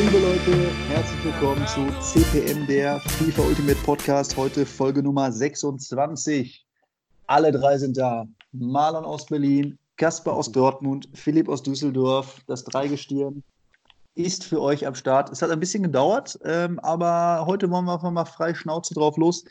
liebe Leute, herzlich willkommen zu CPM, der FIFA Ultimate Podcast. Heute Folge Nummer 26. Alle drei sind da. Marlon aus Berlin, Kasper aus Dortmund, Philipp aus Düsseldorf. Das Dreigestirn ist für euch am Start. Es hat ein bisschen gedauert, ähm, aber heute wollen wir einfach mal frei Schnauze drauf los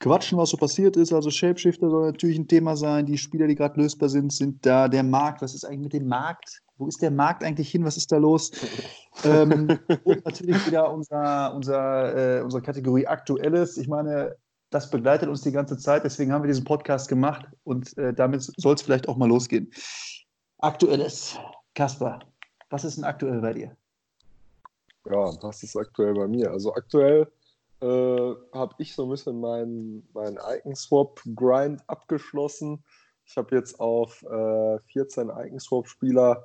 quatschen, was so passiert ist. Also Shapeshifter soll natürlich ein Thema sein. Die Spieler, die gerade lösbar sind, sind da. Der Markt, was ist eigentlich mit dem Markt? Wo ist der Markt eigentlich hin? Was ist da los? ähm, und natürlich wieder unser, unser, äh, unsere Kategorie Aktuelles. Ich meine, das begleitet uns die ganze Zeit. Deswegen haben wir diesen Podcast gemacht und äh, damit soll es vielleicht auch mal losgehen. Aktuelles. Kasper, was ist denn aktuell bei dir? Ja, was ist aktuell bei mir? Also aktuell äh, habe ich so ein bisschen meinen mein Icon-Swap-Grind abgeschlossen. Ich habe jetzt auf äh, 14 Icon-Swap-Spieler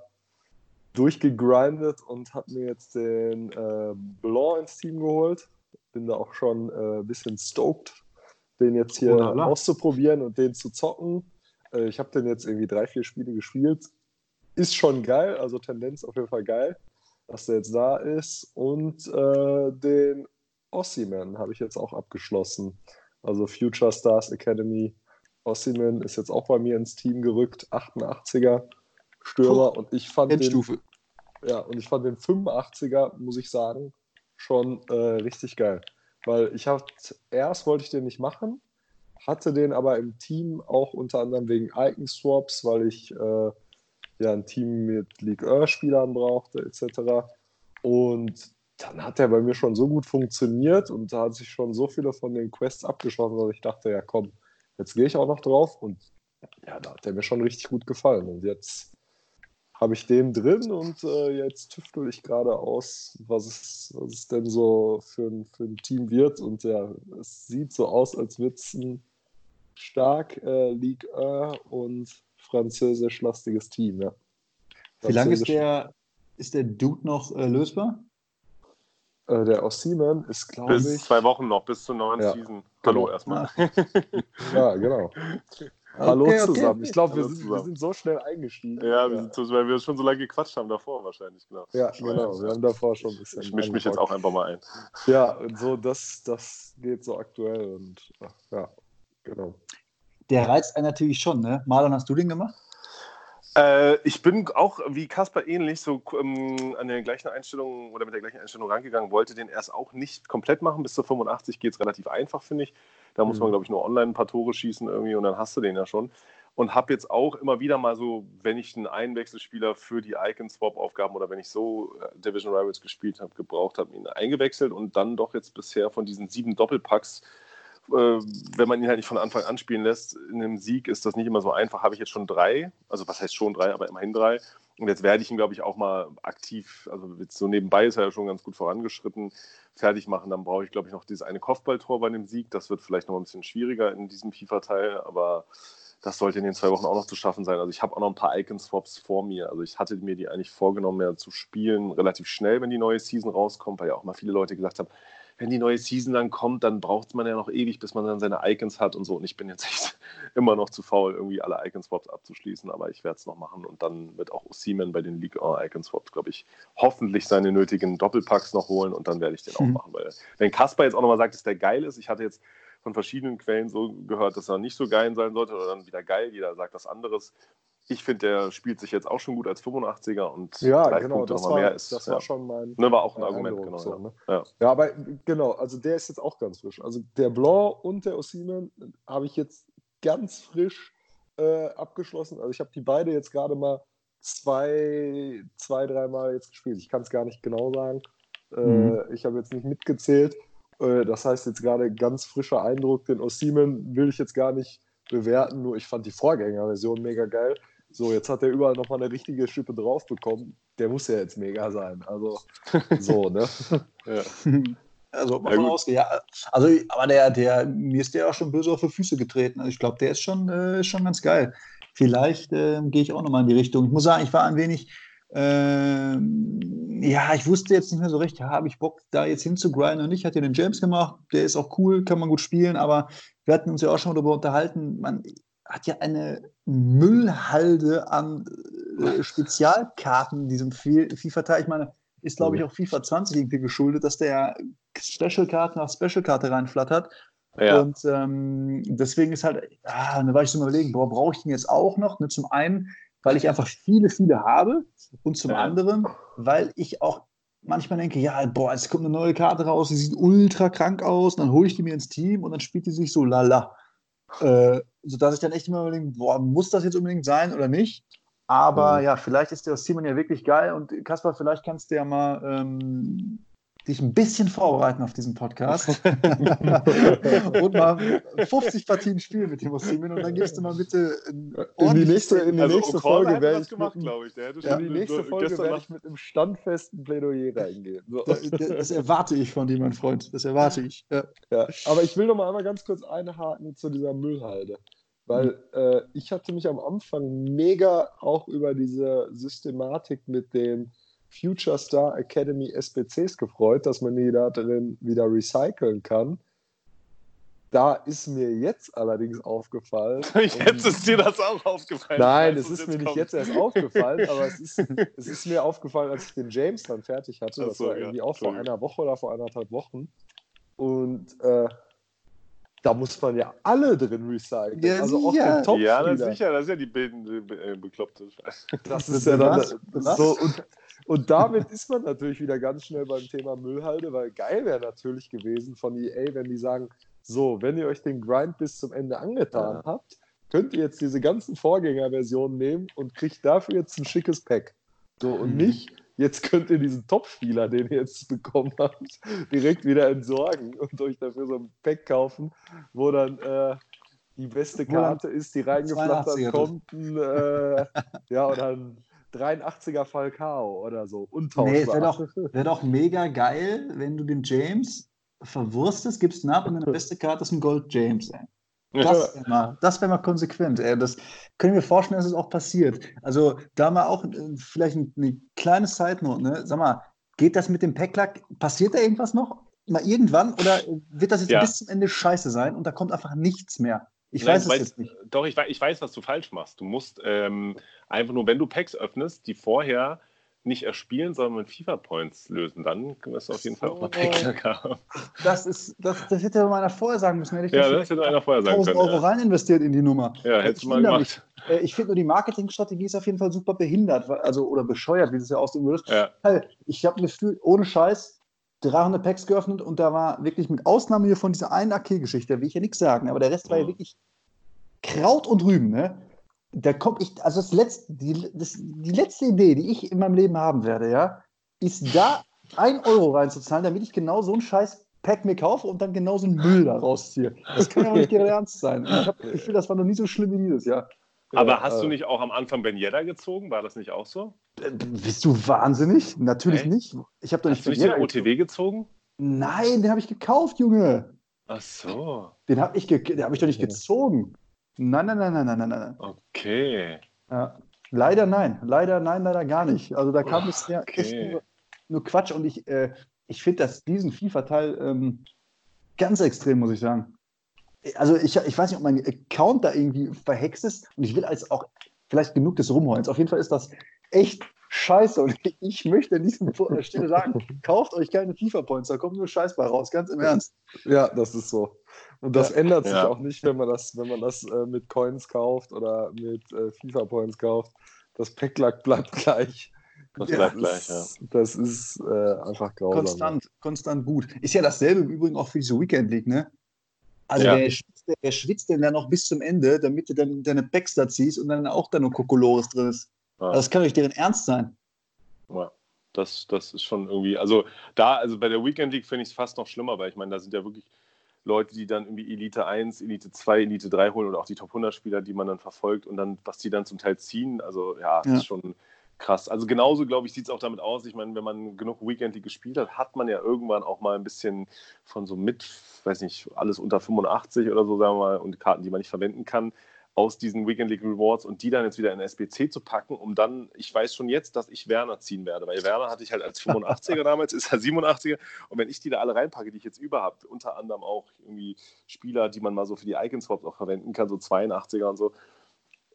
durchgegrindet und habe mir jetzt den äh, Blanc ins Team geholt. Bin da auch schon äh, ein bisschen stoked, den jetzt hier Wunderbar. auszuprobieren und den zu zocken. Äh, ich habe den jetzt irgendwie drei, vier Spiele gespielt. Ist schon geil, also Tendenz auf jeden Fall geil, dass der jetzt da ist. Und äh, den Ossiman habe ich jetzt auch abgeschlossen. Also Future Stars Academy. Ossiman ist jetzt auch bei mir ins Team gerückt, 88er Stürmer. und ich fand Endstufe. den, ja, und ich fand den 85er, muss ich sagen, schon äh, richtig geil. Weil ich habe erst wollte ich den nicht machen, hatte den aber im Team auch unter anderem wegen Icon Swaps, weil ich äh, ja ein Team mit League Earth Spielern brauchte etc. Und dann hat der bei mir schon so gut funktioniert und da hat sich schon so viele von den Quests abgeschlossen, dass ich dachte, ja komm, jetzt gehe ich auch noch drauf und ja, da hat der mir schon richtig gut gefallen. Und jetzt habe ich den drin und äh, jetzt tüftel ich gerade aus, was es, was es denn so für ein, für ein Team wird. Und ja, es sieht so aus, als würde es ein stark äh, Ligue 1 und französisch-lastiges Team. Ja. Wie lange ist der, ist der Dude noch äh, lösbar? Äh, der aus Seaman ist, glaube ich. Bis zwei Wochen noch, bis zur neuen ja. Season. Hallo genau. erstmal. ja, genau. Hallo okay, zusammen. Okay. Ich glaube, wir, wir, sind so schnell eingestiegen. Ja, wir sind so, weil wir schon so lange gequatscht haben davor wahrscheinlich. Genau. Ja, genau. Wir haben davor schon ein bisschen. Ich mische mich jetzt auch einfach mal ein. Ja, und so, das, das geht so aktuell und ja, genau. Der reizt einen natürlich schon, ne? Marlon, hast du den gemacht? Äh, ich bin auch wie Kasper ähnlich so ähm, an der gleichen Einstellung oder mit der gleichen Einstellung rangegangen, wollte den erst auch nicht komplett machen. Bis zu 85 geht es relativ einfach, finde ich. Da muss mhm. man, glaube ich, nur online ein paar Tore schießen irgendwie und dann hast du den ja schon. Und habe jetzt auch immer wieder mal so, wenn ich einen Einwechselspieler für die Icon-Swap-Aufgaben oder wenn ich so äh, Division Rivals gespielt habe, gebraucht habe, ihn eingewechselt und dann doch jetzt bisher von diesen sieben Doppelpacks wenn man ihn halt nicht von Anfang an spielen lässt, in einem Sieg ist das nicht immer so einfach. Habe ich jetzt schon drei, also was heißt schon drei, aber immerhin drei. Und jetzt werde ich ihn, glaube ich, auch mal aktiv, also so nebenbei ist er ja schon ganz gut vorangeschritten, fertig machen. Dann brauche ich, glaube ich, noch dieses eine Kopfballtor bei dem Sieg. Das wird vielleicht noch ein bisschen schwieriger in diesem FIFA-Teil, aber das sollte in den zwei Wochen auch noch zu schaffen sein. Also ich habe auch noch ein paar Icon-Swaps vor mir. Also ich hatte mir die eigentlich vorgenommen, mehr zu spielen, relativ schnell, wenn die neue Season rauskommt, weil ja auch mal viele Leute gesagt haben, wenn die neue Season dann kommt, dann braucht man ja noch ewig, bis man dann seine Icons hat und so. Und ich bin jetzt echt immer noch zu faul, irgendwie alle Icon-Swaps abzuschließen, aber ich werde es noch machen. Und dann wird auch Seaman bei den League Icon-Swaps, glaube ich, hoffentlich seine nötigen Doppelpacks noch holen und dann werde ich den mhm. auch machen. Weil, wenn Kasper jetzt auch nochmal sagt, dass der geil ist, ich hatte jetzt von verschiedenen Quellen so gehört, dass er nicht so geil sein sollte oder dann wieder geil, jeder sagt was anderes ich finde, der spielt sich jetzt auch schon gut als 85er und ja, drei genau, Punkte das war, mehr ist. Das war schon mein. Ne, war auch ein Argument, Eindruck, genau. So, ne? ja. ja. aber genau, also der ist jetzt auch ganz frisch. Also der Blanc und der Ossiman habe ich jetzt ganz frisch äh, abgeschlossen. Also ich habe die beide jetzt gerade mal zwei, zwei, dreimal jetzt gespielt. Ich kann es gar nicht genau sagen. Äh, mhm. ich habe jetzt nicht mitgezählt. Äh, das heißt jetzt gerade ganz frischer Eindruck. Den Ossiman will ich jetzt gar nicht bewerten, nur ich fand die Vorgängerversion mega geil. So, jetzt hat er überall nochmal eine richtige Schippe drauf bekommen. Der muss ja jetzt mega sein. Also, so, ne? ja. Also, ja, ausgehen. Ja, also, aber der, der, mir ist der auch schon böse auf die Füße getreten. Also, ich glaube, der ist schon, äh, schon ganz geil. Vielleicht äh, gehe ich auch nochmal in die Richtung. Ich muss sagen, ich war ein wenig, äh, ja, ich wusste jetzt nicht mehr so recht, ja, habe ich Bock, da jetzt hinzugrinden und ich hatte den James gemacht, der ist auch cool, kann man gut spielen, aber wir hatten uns ja auch schon darüber unterhalten, man, hat ja eine Müllhalde an äh, Spezialkarten in diesem FIFA-Teil. Ich meine, ist, glaube ich, auch FIFA 20 irgendwie geschuldet, dass der Special-Karte nach Special-Karte reinflattert. Ja. Und ähm, deswegen ist halt, ah, da war ich so überlegen, boah, brauche ich den jetzt auch noch? Ne, zum einen, weil ich einfach viele, viele habe und zum ja. anderen, weil ich auch manchmal denke, ja, boah, es kommt eine neue Karte raus, die sieht ultra krank aus, und dann hole ich die mir ins Team und dann spielt die sich so lala. Äh, sodass ich dann echt immer überlege, boah, muss das jetzt unbedingt sein oder nicht? Aber mhm. ja, vielleicht ist der Simon ja wirklich geil und Kaspar, vielleicht kannst du ja mal ähm, dich ein bisschen vorbereiten auf diesen Podcast und mal 50 Partien spielen mit dem Ossimin und dann gibst du mal bitte in die nächste, in die also nächste Folge werde ich gemacht, glaube ich. Der ja, in die nächste Folge werde ich mit einem standfesten Plädoyer reingehen. So. Das, das, erwarte ich von dir, mein Freund. Das erwarte ich. Ja. ja. Aber ich will noch mal einmal ganz kurz einhaken zu dieser Müllhalde. Weil äh, ich hatte mich am Anfang mega auch über diese Systematik mit den Future Star Academy SBCs gefreut, dass man die da drin wieder recyceln kann. Da ist mir jetzt allerdings aufgefallen. jetzt ist dir das auch aufgefallen. Nein, es ist mir kommt. nicht jetzt erst aufgefallen, aber es ist, es ist mir aufgefallen, als ich den James dann fertig hatte. Das so, war irgendwie ja. auch vor einer Woche oder vor anderthalb Wochen. Und äh, da muss man ja alle drin recyceln. Ja, also auch den top Ja, das sicher, das ist ja die bildende äh, Bekloppte. Das ist ja dann so. Und und damit ist man natürlich wieder ganz schnell beim Thema Müllhalde, weil geil wäre natürlich gewesen von EA, wenn die sagen, so, wenn ihr euch den Grind bis zum Ende angetan ja. habt, könnt ihr jetzt diese ganzen Vorgängerversionen nehmen und kriegt dafür jetzt ein schickes Pack. So, und mhm. nicht, jetzt könnt ihr diesen Top-Spieler, den ihr jetzt bekommen habt, direkt wieder entsorgen und euch dafür so ein Pack kaufen, wo dann äh, die beste Karte ist, die reingeflattert kommt. Äh, ja, und dann 83er Falcao oder so. Untauschbar. Nee, wäre doch, wär doch mega geil, wenn du den James verwurstest, gibst ihn ab und deine beste Karte ist ein Gold James. Ey. Das wäre mal, wär mal konsequent. Ey. Das können wir vorstellen, dass es auch passiert. Also da mal auch äh, vielleicht eine kleine Side-Note. Ne? Sag mal, geht das mit dem Packlack? Passiert da irgendwas noch? Mal irgendwann? Oder wird das jetzt ja. bis zum Ende scheiße sein und da kommt einfach nichts mehr? Ich Nein, weiß es weiß, jetzt nicht. Doch, ich weiß, ich weiß, was du falsch machst. Du musst ähm, einfach nur, wenn du Packs öffnest, die vorher nicht erspielen, sondern mit FIFA-Points lösen. Dann wirst du auf jeden so. Fall auch mal Packs haben. Das, ist, das, das hätte man einer vorher sagen müssen. Hätte ich ja, das hätte einer vorher sagen können. Euro ja. rein investiert in die Nummer. Ja, hättest du mal gemacht. Mich. Äh, ich finde nur, die Marketingstrategie ist auf jeden Fall super behindert, also, oder bescheuert, wie du es ja ausdrücken würdest. Ja. Ich habe ein Gefühl, ohne Scheiß, 300 Packs geöffnet und da war wirklich mit Ausnahme hier von dieser einen AK-Geschichte, da will ich ja nichts sagen, aber der Rest war ja mhm. wirklich Kraut und Rüben, ne? Da kommt ich, also das letzte, die, das, die letzte Idee, die ich in meinem Leben haben werde, ja, ist da ein Euro reinzuzahlen, damit ich genau so einen scheiß Pack mir kaufe und dann genau so einen Müll da rausziehe. Das kann ja auch nicht ernst sein. Ich habe das Gefühl, das war noch nie so schlimm wie dieses Jahr. Aber ja, hast äh, du nicht auch am Anfang Ben Yedda gezogen? War das nicht auch so? Äh, bist du wahnsinnig? Natürlich Echt? nicht. Ich habe doch nicht Hast du nicht den OTW gezogen? Nein, den habe ich gekauft, Junge. Ach so. Den habe ich, hab ich doch nicht gezogen. Nein, nein, nein, nein, nein, nein, nein. Okay. Ja. Leider nein. Leider nein, leider gar nicht. Also da kam bisher okay. echt nur, nur, Quatsch und ich, äh, ich finde diesen FIFA-Teil ähm, ganz extrem, muss ich sagen. Also ich, ich weiß nicht, ob mein Account da irgendwie verhext ist und ich will als auch vielleicht genug des Rumheulens. Auf jeden Fall ist das echt scheiße und ich möchte an dieser Stelle sagen, kauft euch keine FIFA-Points, da kommt nur Scheiß bei raus, ganz im Ernst. Ja, das ist so. Und das ja. ändert sich ja. auch nicht, wenn man das, wenn man das äh, mit Coins kauft oder mit äh, FIFA-Points kauft. Das Packlack bleibt gleich. Das ja, bleibt gleich, ja. Das ist äh, einfach grausam. Konstant, konstant gut. Ist ja dasselbe im Übrigen auch für diese Weekend League, ne? Also ja. wer, schwitzt, wer schwitzt denn dann noch bis zum Ende, damit du dann deine Packs da ziehst und dann auch da nur Kokolores drin ist? Ja. Also das kann doch deren Ernst sein. Ja, das, das ist schon irgendwie, also da, also bei der Weekend League finde ich es fast noch schlimmer, weil ich meine, da sind ja wirklich Leute, die dann irgendwie Elite 1, Elite 2, Elite 3 holen oder auch die Top 100 Spieler, die man dann verfolgt und dann, was die dann zum Teil ziehen, also ja, ja. ist schon krass. Also genauso, glaube ich, sieht es auch damit aus. Ich meine, wenn man genug Weekend League gespielt hat, hat man ja irgendwann auch mal ein bisschen von so mit, weiß nicht, alles unter 85 oder so, sagen wir mal, und Karten, die man nicht verwenden kann, aus diesen Weekend League Rewards und die dann jetzt wieder in SBC zu packen, um dann, ich weiß schon jetzt, dass ich Werner ziehen werde, weil Werner hatte ich halt als 85er damals, ist er 87er und wenn ich die da alle reinpacke, die ich jetzt über habe, unter anderem auch irgendwie Spieler, die man mal so für die Icon Swaps auch verwenden kann, so 82er und so,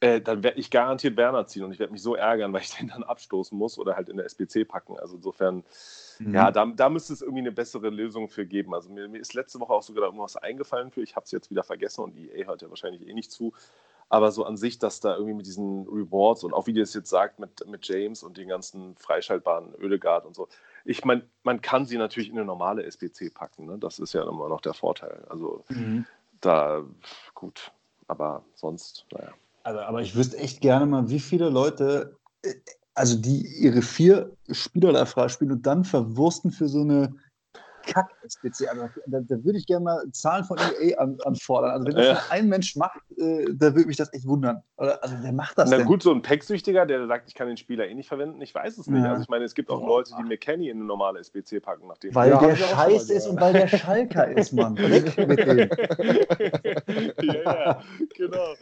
äh, dann werde ich garantiert Werner ziehen und ich werde mich so ärgern, weil ich den dann abstoßen muss oder halt in der SBC packen. Also insofern, mhm. ja, da, da müsste es irgendwie eine bessere Lösung für geben. Also mir, mir ist letzte Woche auch sogar irgendwas eingefallen für, ich habe es jetzt wieder vergessen und EA hört ja wahrscheinlich eh nicht zu. Aber so an sich, dass da irgendwie mit diesen Rewards und auch wie ihr es jetzt sagt, mit, mit James und den ganzen freischaltbaren Ödegard und so, ich meine, man kann sie natürlich in eine normale SBC packen. Ne? Das ist ja immer noch der Vorteil. Also mhm. da, gut, aber sonst, naja. Also, aber ich wüsste echt gerne mal, wie viele Leute, äh, also die ihre vier Spieler da freispielen und dann verwursten für so eine Kack-SPC. Also, da, da, würde ich gerne mal Zahlen von EA an, anfordern. Also, wenn das ja. ein Mensch macht, äh, da würde mich das echt wundern. Oder, also, wer macht das Na denn? gut, so ein Packsüchtiger, der sagt, ich kann den Spieler eh nicht verwenden, ich weiß es nicht. Ja. Also, ich meine, es gibt auch Boah. Leute, die McKenny in eine normale SPC packen. Nachdem weil ja, der Scheiß ist und weil der Schalker ist, Mann. Weg mit dem. ja, ja, genau.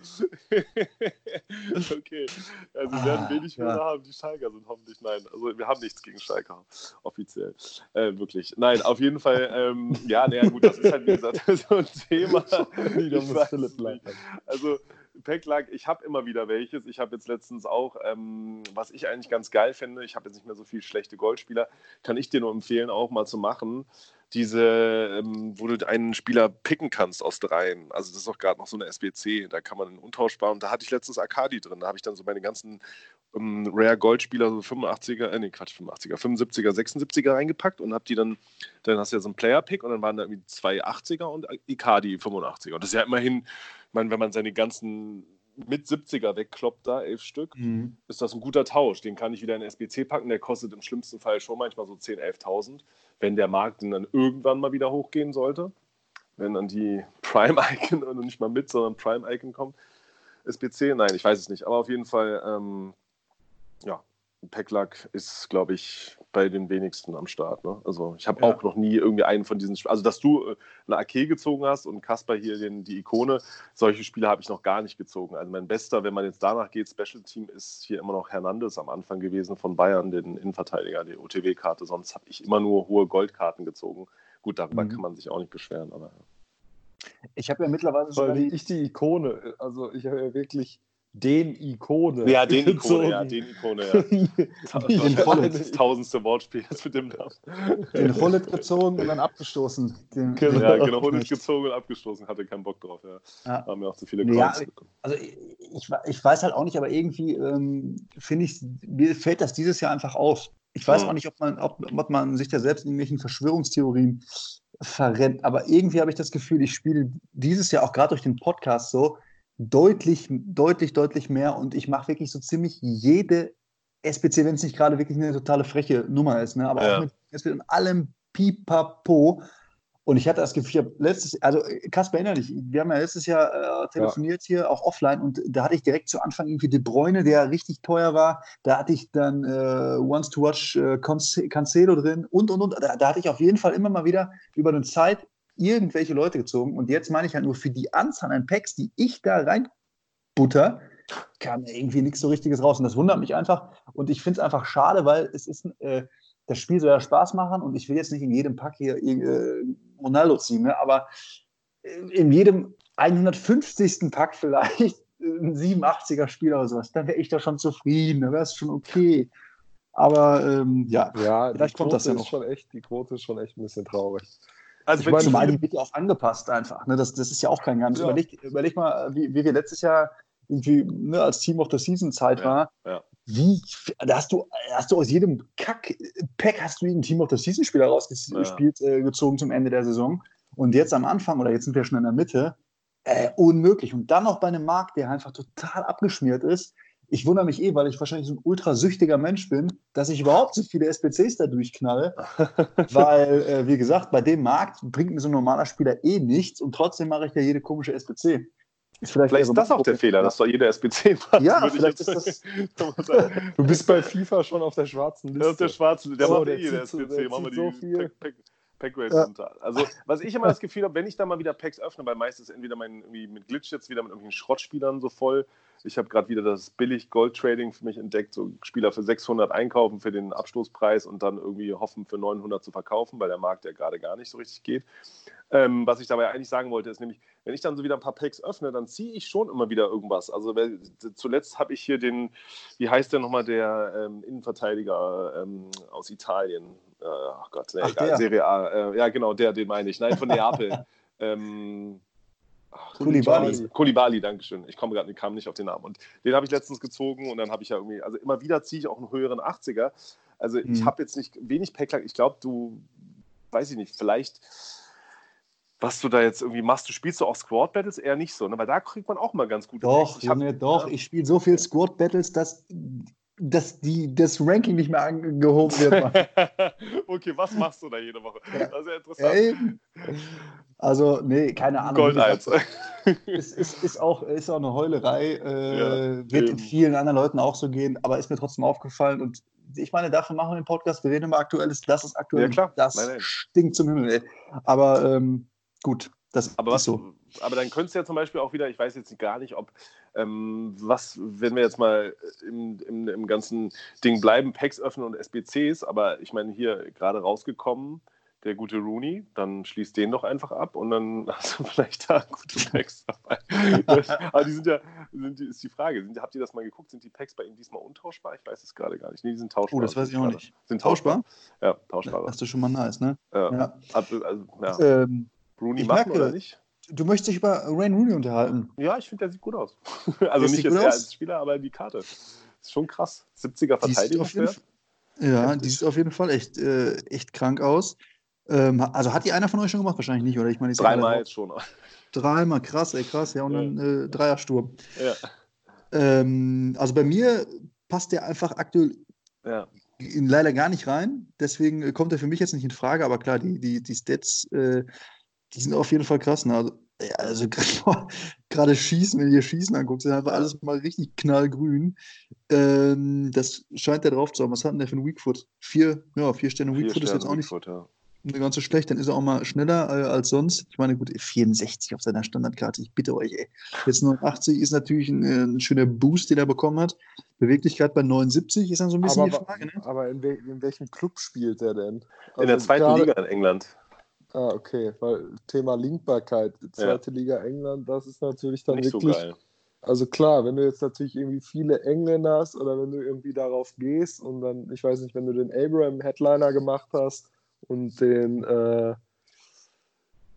okay. Also, wir werden ah, wenig Hörer haben, die Schalker sind hoffentlich. Nein, also, wir haben nichts gegen Schalker, offiziell. Äh, wirklich. Nein, auf jeden Fall, ähm, ja, naja, gut, das ist halt, wie gesagt, so ein Thema. Also, Packlack, ich habe immer wieder welches. Ich habe jetzt letztens auch, ähm, was ich eigentlich ganz geil finde, ich habe jetzt nicht mehr so viele schlechte Goldspieler, kann ich dir nur empfehlen, auch mal zu machen. Diese, ähm, wo du einen Spieler picken kannst aus dreien. Also das ist auch gerade noch so eine SBC, da kann man einen untauschbar. Und da hatte ich letztens Akadi drin. Da habe ich dann so meine ganzen ähm, Rare Goldspieler, so 85er, äh, nee, Quatsch, 85er, 75er, 76er reingepackt und habe die dann, dann hast du ja so einen Player-Pick und dann waren da irgendwie zwei 80er und Icardi 85er. Und das ist ja immerhin meine, wenn man seine ganzen mit 70er wegkloppt, da elf Stück, mhm. ist das ein guter Tausch. Den kann ich wieder in SBC packen. Der kostet im schlimmsten Fall schon manchmal so 10.000, 11.000, wenn der Markt dann irgendwann mal wieder hochgehen sollte. Wenn dann die Prime-Icon und nicht mal mit, sondern Prime-Icon kommt. SBC, nein, ich weiß es nicht. Aber auf jeden Fall, ähm, ja, Packlack ist, glaube ich, bei den wenigsten am Start. Ne? Also ich habe ja. auch noch nie irgendwie einen von diesen, also dass du äh, eine AK gezogen hast und Kasper hier den, die Ikone, solche Spiele habe ich noch gar nicht gezogen. Also mein bester, wenn man jetzt danach geht, Special Team ist hier immer noch Hernandez am Anfang gewesen von Bayern, den Innenverteidiger, die OTW-Karte. Sonst habe ich immer nur hohe Goldkarten gezogen. Gut, darüber mhm. kann man sich auch nicht beschweren, aber Ich habe ja mittlerweile sogar die, ich die Ikone, also ich habe ja wirklich den Ikone. Ja, den Ikone, ja, den Ikone, ja. den Vollet. Das tausendste Wortspiel jetzt mit dem Namen. Den Vollet gezogen und dann abgestoßen. Den, genau, ja, genau, Vollet gezogen und abgestoßen, hatte keinen Bock drauf, ja. ja. Haben wir auch zu viele Coins ja, Also ich, ich weiß halt auch nicht, aber irgendwie ähm, finde ich, mir fällt das dieses Jahr einfach auf. Ich weiß ja. auch nicht, ob man, ob, ob man sich da selbst in irgendwelchen Verschwörungstheorien verrennt, aber irgendwie habe ich das Gefühl, ich spiele dieses Jahr auch gerade durch den Podcast so, deutlich, deutlich, deutlich mehr und ich mache wirklich so ziemlich jede SPC, wenn es nicht gerade wirklich eine totale freche Nummer ist, ne? aber ja. auch mit SPC und allem Pipapo. Und ich hatte das Gefühl, ich habe letztes, also Kasper, erinnere dich, wir haben ja letztes Jahr äh, telefoniert ja. hier, auch offline, und da hatte ich direkt zu Anfang irgendwie De Bräune, der richtig teuer war. Da hatte ich dann äh, Once to Watch äh, Cancelo drin und, und, und. Da, da, hatte ich auf jeden Fall immer mal wieder über eine Zeit irgendwelche Leute gezogen. Und jetzt meine ich halt nur für die Anzahl an Packs, die ich da reinbutter, kam irgendwie nichts so Richtiges raus. Und das wundert mich einfach. Und ich finde es einfach schade, weil es ist, äh, das Spiel soll ja Spaß machen und ich will jetzt nicht in jedem Pack hier äh, Ronaldo ziehen, ne? aber in jedem 150. Pack vielleicht ein 87er Spieler oder sowas, dann wäre ich doch schon zufrieden, dann wäre es schon okay. Aber ähm, ja, ja, vielleicht kommt das ja noch. Schon echt, die Quote ist schon echt ein bisschen traurig. Also ich meine, die wird ja auch angepasst einfach. Ne? Das, das ist ja auch kein Geheimnis. Ja. Überleg, überleg mal, wie, wie wir letztes Jahr irgendwie ne, als Team of the Season Zeit ja. war. Ja. Wie, da hast du, hast du aus jedem Kack-Pack hast du einen Team of the Season Spieler rausgespielt, äh, gezogen zum Ende der Saison. Und jetzt am Anfang, oder jetzt sind wir schon in der Mitte, äh, unmöglich. Und dann noch bei einem Markt, der einfach total abgeschmiert ist, ich wundere mich eh, weil ich wahrscheinlich so ein ultrasüchtiger Mensch bin, dass ich überhaupt so viele SPCs da durchknalle. weil, äh, wie gesagt, bei dem Markt bringt mir so ein normaler Spieler eh nichts und trotzdem mache ich ja jede komische SPC. Ist vielleicht, vielleicht ist das auch der Fehler, dass du jede SPC machst. Ja, vielleicht ist das. du bist bei FIFA schon auf der schwarzen Liste. Auf der schwarzen, der so, macht eh jede SPC. Machen wir die so viel. Packrate ja. runter. Also, was ich immer das Gefühl habe, wenn ich da mal wieder Packs öffne, weil meistens entweder mein irgendwie mit Glitch jetzt wieder mit irgendwelchen Schrottspielern so voll. Ich habe gerade wieder das billig Gold Trading für mich entdeckt, so Spieler für 600 einkaufen für den Abstoßpreis und dann irgendwie hoffen für 900 zu verkaufen, weil der Markt ja gerade gar nicht so richtig geht. Ähm, was ich dabei eigentlich sagen wollte, ist nämlich, wenn ich dann so wieder ein paar Packs öffne, dann ziehe ich schon immer wieder irgendwas. Also zuletzt habe ich hier den, wie heißt der nochmal, der ähm, Innenverteidiger ähm, aus Italien, äh, ach Gott, nee, ach, egal, Serie A. Äh, ja, genau, der, den meine ich. Nein, von Neapel. ähm, Kulibali. Kulibali, Dankeschön. Ich komme gerade, kam nicht auf den Namen. Und den habe ich letztens gezogen und dann habe ich ja irgendwie, also immer wieder ziehe ich auch einen höheren 80er. Also ich hm. habe jetzt nicht wenig Packlack. Ich glaube, du, weiß ich nicht, vielleicht was du da jetzt irgendwie machst. Du spielst du auch Squad Battles eher nicht so, ne? weil da kriegt man auch mal ganz gute Doch, Junge, doch. Ja. Ich spiele so viel Squad Battles, dass dass die, das Ranking nicht mehr angehoben wird. okay, was machst du da jede Woche? Das ist ja interessant. Ja, also, nee, keine Ahnung. Gold 1. Ist, ist, ist, auch, ist auch eine Heulerei. Äh, ja, wird eben. vielen anderen Leuten auch so gehen, aber ist mir trotzdem aufgefallen. Und ich meine, dafür machen wir den Podcast. Wir reden über Aktuelles. Das ist aktuell. Ja, klar. Das nein, nein. stinkt zum Himmel. Ey. Aber ähm, gut, das aber was, so. Aber dann könntest du ja zum Beispiel auch wieder, ich weiß jetzt gar nicht, ob, ähm, was, wenn wir jetzt mal im, im, im, ganzen Ding bleiben, Packs öffnen und SBCs, aber ich meine, hier gerade rausgekommen, der gute Rooney, dann schließt den doch einfach ab und dann hast du vielleicht da gute Packs dabei. aber die sind ja, sind die, ist die Frage, sind, habt ihr das mal geguckt, sind die Packs bei ihm diesmal untauschbar? Ich weiß es gerade gar nicht. Nee, die sind tauschbar. Oh, das weiß ich auch nicht. Sind tauschbar? Ja, tauschbar. Das ist schon mal nice, ne? Ja. ja. Also, ja. Ähm, Rooney machen merke, oder nicht? Du möchtest dich über Rain Rooney unterhalten. Ja, ich finde, der sieht gut aus. also nicht jetzt als Spieler, aber die Karte. Ist schon krass. 70er Verteidigungswert. Ja, die sieht auf jeden Fall echt, äh, echt krank aus. Ähm, also hat die einer von euch schon gemacht? Wahrscheinlich nicht, oder? Ich meine, Dreimal jetzt schon. Dreimal, krass, ey, krass. Ja, und dann äh, Dreiersturm. Ja. Ähm, also bei mir passt der einfach aktuell ja. leider gar nicht rein. Deswegen äh, kommt er für mich jetzt nicht in Frage. Aber klar, die, die, die Stats äh, die sind auf jeden Fall krass. Ne? Also, ja, also gerade Schießen, wenn ihr Schießen anguckt, sind einfach alles mal richtig knallgrün. Ähm, das scheint der drauf zu haben. Was hat denn der für einen Weakfoot? Vier, ja, vier Sterne vier Weakfoot Sterne ist jetzt auch nicht Weakfoot, ja. ganz so schlecht. Dann ist er auch mal schneller äh, als sonst. Ich meine, gut, 64 auf seiner Standardkarte. Ich bitte euch, ey. Jetzt 89 ist natürlich ein, äh, ein schöner Boost, den er bekommen hat. Beweglichkeit bei 79 ist dann so ein bisschen aber, die Frage. Ne? Aber in, we in, welchem Club spielt er denn? Also in der also zweiten Liga in England. Ah, okay, weil Thema Linkbarkeit, zweite ja. Liga England, das ist natürlich dann Nicht wirklich. So geil. Also klar, wenn du jetzt natürlich irgendwie viele Engländer hast oder wenn du irgendwie darauf gehst und dann, ich weiß nicht, wenn du den Abraham Headliner gemacht hast und den, äh,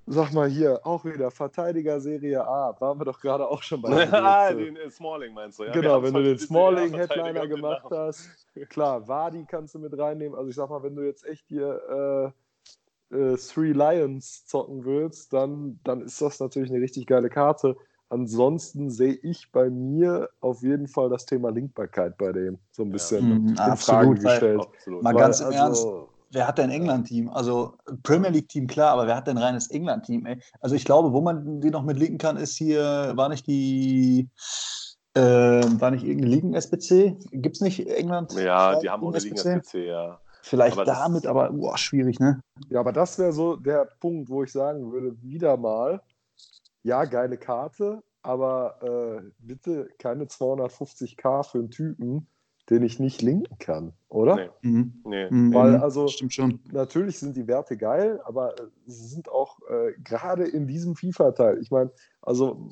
sag mal hier, auch wieder Verteidiger Serie A, waren wir doch gerade auch schon bei. ah, den äh, Smalling meinst du, ja? Genau, wenn du den Smalling Headliner gemacht hast, klar, Wadi kannst du mit reinnehmen. Also ich sag mal, wenn du jetzt echt hier äh, äh, Three Lions zocken willst, dann, dann ist das natürlich eine richtig geile Karte. Ansonsten sehe ich bei mir auf jeden Fall das Thema Linkbarkeit bei dem so ein bisschen ja. Mhm, in Frage gestellt. Absolut. Mal Weil, ganz im also, Ernst, wer hat denn England-Team? Also Premier League-Team, klar, aber wer hat denn reines England-Team? Also ich glaube, wo man die noch mit linken kann, ist hier, war nicht die, äh, war nicht irgendeine Ligen-SBC? Gibt es nicht England? Ja, die haben auch eine Ligen-SBC, ja. Vielleicht aber damit, aber boah, schwierig, ne? Ja, aber das wäre so der Punkt, wo ich sagen würde, wieder mal, ja, geile Karte, aber äh, bitte keine 250k für einen Typen, den ich nicht linken kann, oder? Nee. Mhm. nee. Mhm. Weil mhm. also Stimmt schon. natürlich sind die Werte geil, aber sie sind auch äh, gerade in diesem FIFA-Teil. Ich meine, also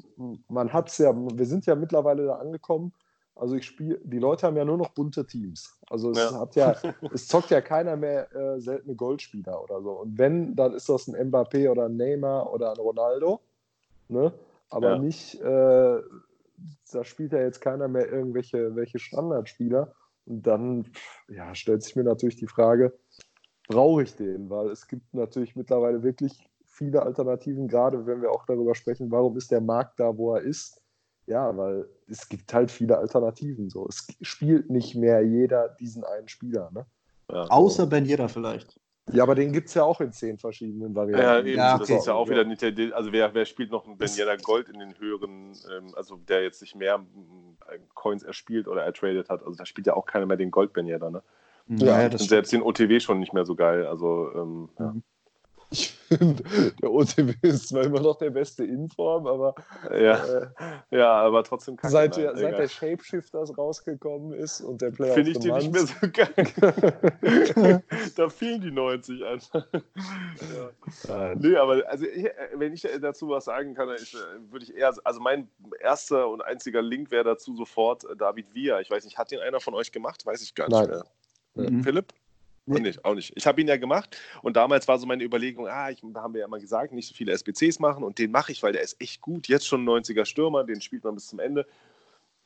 man hat es ja, wir sind ja mittlerweile da angekommen, also ich spiele, die Leute haben ja nur noch bunte Teams. Also es ja. hat ja, es zockt ja keiner mehr äh, seltene Goldspieler oder so. Und wenn, dann ist das ein Mbappé oder ein Neymar oder ein Ronaldo. Ne? Aber ja. nicht, äh, da spielt ja jetzt keiner mehr irgendwelche welche Standardspieler. Und dann ja, stellt sich mir natürlich die Frage, brauche ich den? Weil es gibt natürlich mittlerweile wirklich viele Alternativen, gerade wenn wir auch darüber sprechen, warum ist der Markt da, wo er ist ja, weil es gibt halt viele Alternativen. So. Es spielt nicht mehr jeder diesen einen Spieler. Ne? Ja, Außer Ben Yedder vielleicht. Ja, aber den gibt es ja auch in zehn verschiedenen Varianten. Ja, eben, ja, okay. das ist ja auch wieder nicht der, also wer, wer spielt noch einen Ben Yedder Gold in den höheren, ähm, also der jetzt nicht mehr äh, Coins erspielt oder ertradet hat, also da spielt ja auch keiner mehr den Gold Ben Yedder, ne? Ja, das Und selbst den OTW schon nicht mehr so geil, also ähm, ja. Ich finde, der OTW ist zwar immer noch der beste Inform, aber ja, äh, ja aber trotzdem kacke, Seit, der, seit der Shapeshifters rausgekommen ist und der Player Finde ich den nicht mehr so geil. da fehlen die 90 einfach. ja. Nee, aber also wenn ich dazu was sagen kann, äh, würde ich eher, also mein erster und einziger Link wäre dazu sofort äh, David Villa. Ich weiß nicht, hat den einer von euch gemacht? Weiß ich gar nicht Nein. mehr. Mhm. Philipp? Nee. Nicht, auch nicht. Ich habe ihn ja gemacht und damals war so meine Überlegung, ah, ich, haben wir ja immer gesagt, nicht so viele SBCs machen und den mache ich, weil der ist echt gut. Jetzt schon 90er Stürmer, den spielt man bis zum Ende.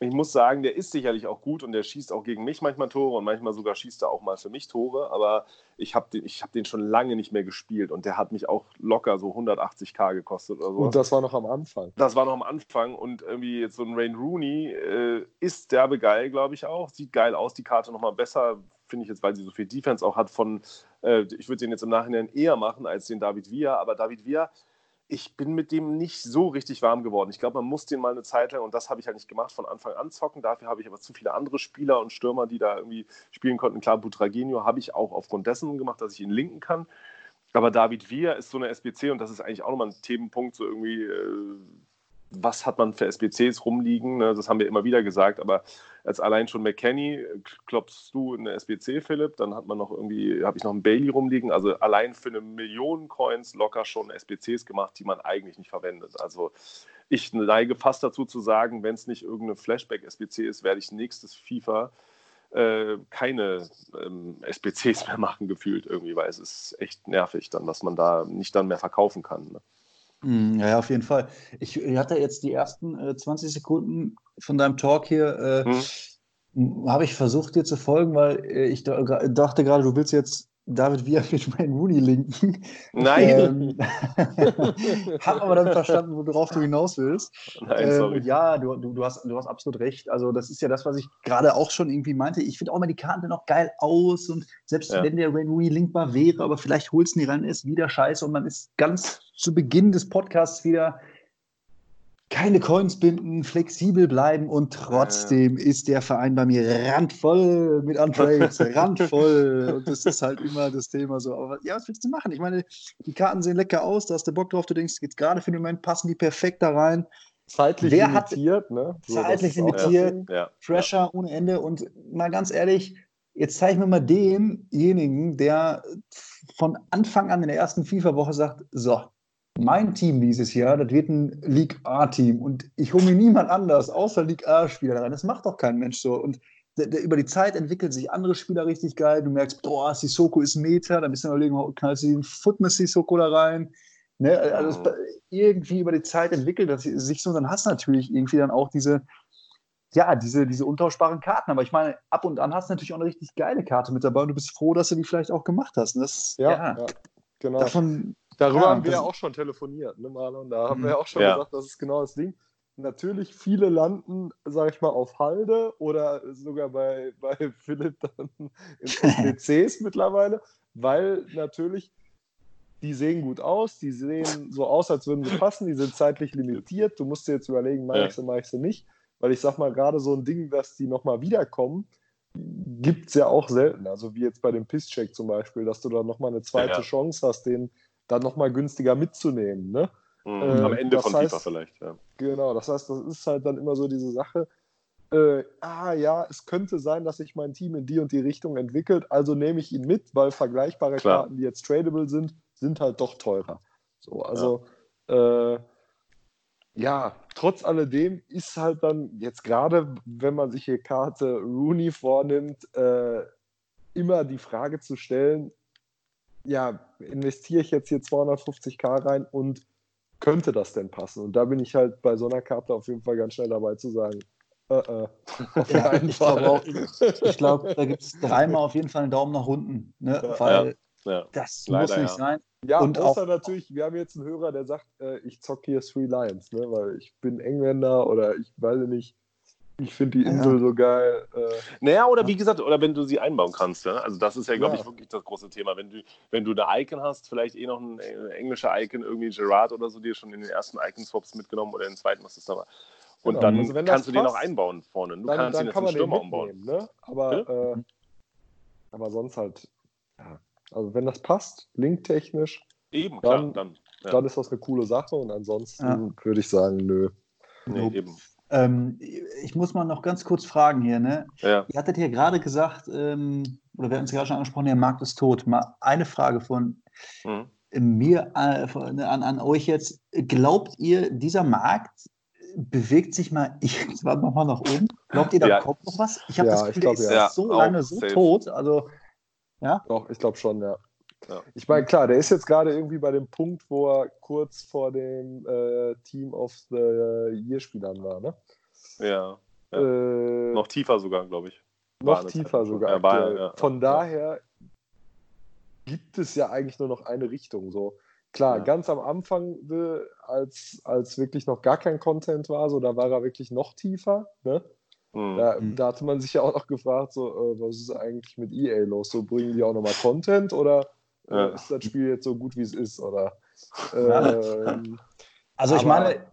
Ich muss sagen, der ist sicherlich auch gut und der schießt auch gegen mich manchmal Tore und manchmal sogar schießt er auch mal für mich Tore, aber ich habe den, hab den schon lange nicht mehr gespielt und der hat mich auch locker so 180k gekostet oder so. Und das war noch am Anfang. Das war noch am Anfang und irgendwie jetzt so ein Rain Rooney äh, ist derbe geil, glaube ich auch. Sieht geil aus, die Karte nochmal besser, finde ich jetzt, weil sie so viel Defense auch hat von, äh, ich würde den jetzt im Nachhinein eher machen als den David Villa, aber David Villa, ich bin mit dem nicht so richtig warm geworden. Ich glaube, man muss den mal eine Zeit lang, und das habe ich ja nicht gemacht, von Anfang an zocken. Dafür habe ich aber zu viele andere Spieler und Stürmer, die da irgendwie spielen konnten. Klar, Butragenio habe ich auch aufgrund dessen gemacht, dass ich ihn linken kann. Aber David Villa ist so eine SBC und das ist eigentlich auch nochmal ein Themenpunkt, so irgendwie, äh, was hat man für SBCs rumliegen? Ne? Das haben wir immer wieder gesagt, aber als allein schon McKenny klopfst du eine SBC, Philipp, dann hat man noch irgendwie, habe ich noch einen Bailey rumliegen, also allein für eine Million Coins locker schon SBCs gemacht, die man eigentlich nicht verwendet. Also ich neige fast dazu zu sagen, wenn es nicht irgendeine Flashback-SBC ist, werde ich nächstes FIFA äh, keine ähm, SBCs mehr machen, gefühlt irgendwie, weil es ist echt nervig dann, dass man da nicht dann mehr verkaufen kann. Ne? Hm, ja, auf jeden Fall. Ich, hatte jetzt die ersten äh, 20 Sekunden von deinem Talk hier, äh, hm. habe ich versucht dir zu folgen, weil äh, ich da, dachte gerade, du willst jetzt David Villa mit meinen Rooney linken. Nein. Ähm, hab aber dann verstanden, worauf du hinaus willst. Nein, sorry. Ähm, ja, du, du, du, hast, du hast absolut recht. Also, das ist ja das, was ich gerade auch schon irgendwie meinte. Ich finde auch mal die Karte noch geil aus und selbst ja. wenn der Rain Rooney linkbar wäre, aber vielleicht holst du ihn ran, ist wieder scheiße und man ist ganz zu Beginn des Podcasts wieder keine Coins binden, flexibel bleiben und trotzdem ja. ist der Verein bei mir randvoll mit Untrades, randvoll. Und das ist halt immer das Thema so. Aber ja, was willst du machen? Ich meine, die Karten sehen lecker aus, da hast du Bock drauf, du denkst, jetzt gerade für den Moment passen die perfekt da rein. Zeitlich Wer limitiert, hat, ne? So, zeitlich limitiert, ja. Pressure ja. ohne Ende. Und mal ganz ehrlich, jetzt zeige ich mir mal denjenigen, der von Anfang an in der ersten FIFA-Woche sagt: So, mein Team dieses Jahr, das wird ein League A-Team und ich hole mir niemand anders außer League A-Spieler rein. Das macht doch kein Mensch so. Und über die Zeit entwickeln sich andere Spieler richtig geil. Du merkst, boah, Sissoko ist Meta, dann bist du überlegen, knallst du den Foot mit Sissoko da rein. Ne? Also mhm. irgendwie über die Zeit entwickelt das sich so, dann hast du natürlich irgendwie dann auch diese, ja, diese, diese untauschbaren Karten. Aber ich meine, ab und an hast du natürlich auch eine richtig geile Karte mit dabei und du bist froh, dass du die vielleicht auch gemacht hast. Und das, ja, ja, ja genau. Davon Darüber ja, haben wir ja auch schon telefoniert, ne, Marlon? Da haben wir ja auch schon ja. gesagt, das ist genau das Ding. Natürlich, viele landen, sag ich mal, auf Halde oder sogar bei, bei Philipp dann in SBCs mittlerweile, weil natürlich die sehen gut aus, die sehen so aus, als würden sie passen, die sind zeitlich limitiert. Du musst dir jetzt überlegen, mache ich sie, mache ich sie nicht. Weil ich sag mal, gerade so ein Ding, dass die nochmal wiederkommen, gibt es ja auch selten. Also wie jetzt bei dem Pisscheck zum Beispiel, dass du da nochmal eine zweite ja. Chance hast, den dann nochmal günstiger mitzunehmen. Ne? Mhm, äh, am Ende von heißt, FIFA vielleicht, ja. Genau, das heißt, das ist halt dann immer so diese Sache, äh, ah ja, es könnte sein, dass sich mein Team in die und die Richtung entwickelt, also nehme ich ihn mit, weil vergleichbare Klar. Karten, die jetzt tradable sind, sind halt doch teurer. So, also ja. Äh, ja, trotz alledem ist halt dann jetzt gerade, wenn man sich hier Karte Rooney vornimmt, äh, immer die Frage zu stellen, ja, investiere ich jetzt hier 250k rein und könnte das denn passen? Und da bin ich halt bei so einer Karte auf jeden Fall ganz schnell dabei zu sagen, äh, äh, ja, ich glaube, glaub, da gibt es dreimal auf jeden Fall einen Daumen nach unten, ne? Ja, weil ja, das Leider, muss nicht sein. Ja, und außer auch, natürlich, wir haben jetzt einen Hörer, der sagt, äh, ich zocke hier Three Lions, ne? weil ich bin Engländer oder ich weiß nicht, ich finde die Insel ja. so geil. Äh, naja, oder wie gesagt, oder wenn du sie einbauen kannst. Ja? Also das ist ja, glaube ja. ich, wirklich das große Thema. Wenn du, wenn du eine Icon hast, vielleicht eh noch ein äh, englischer Icon, irgendwie Gerard oder so, dir schon in den ersten Icon-Swaps mitgenommen oder in den zweiten, was ist da war. Und genau. dann also kannst du passt, den noch einbauen vorne. Du dann, kannst dann ihn kann jetzt Stürmer umbauen. Ne? Aber, äh, aber sonst halt, ja. Also wenn das passt, linktechnisch, Eben, klar, dann, dann. Ja. dann ist das eine coole Sache und ansonsten Ja. würde ich sagen, nö. Nee, Nope. eben. Ähm, ich muss mal noch ganz kurz fragen hier, ne? Ja. Ihr hattet ja gerade gesagt, ähm, oder wir hatten es gerade schon angesprochen, der Markt ist tot. Mal eine Frage von Mhm. mir äh, von- an, an euch jetzt. Glaubt ihr, dieser Markt bewegt sich mal irgendwann nochmal nach oben? Glaubt ihr, da Ja. kommt noch was? Ich habe Ja, das ich Gefühl, glaub, der ist so lange so safe. tot. Also, ja. Doch, ich glaube schon, ja. Ja. Ich meine, klar, der ist jetzt gerade irgendwie bei dem Punkt, wo er kurz vor dem äh, Team of the Year-Spielern war, ne? Ja. Ja. Äh, Noch tiefer sogar, glaube ich. noch tiefer Zeit lang sogar. war- ja, Von daher gibt es ja eigentlich nur noch eine Richtung. So klar, ganz am Anfang, äh, als, als wirklich noch gar kein Content war, so da war er wirklich noch tiefer. Ne? Mhm. Da, Mhm. da hatte man sich ja auch noch gefragt, so äh, was ist eigentlich mit EA los? So bringen die auch nochmal Content oder äh, ist das Spiel jetzt so gut wie es ist? Oder ähm, Also ich Aber- meine,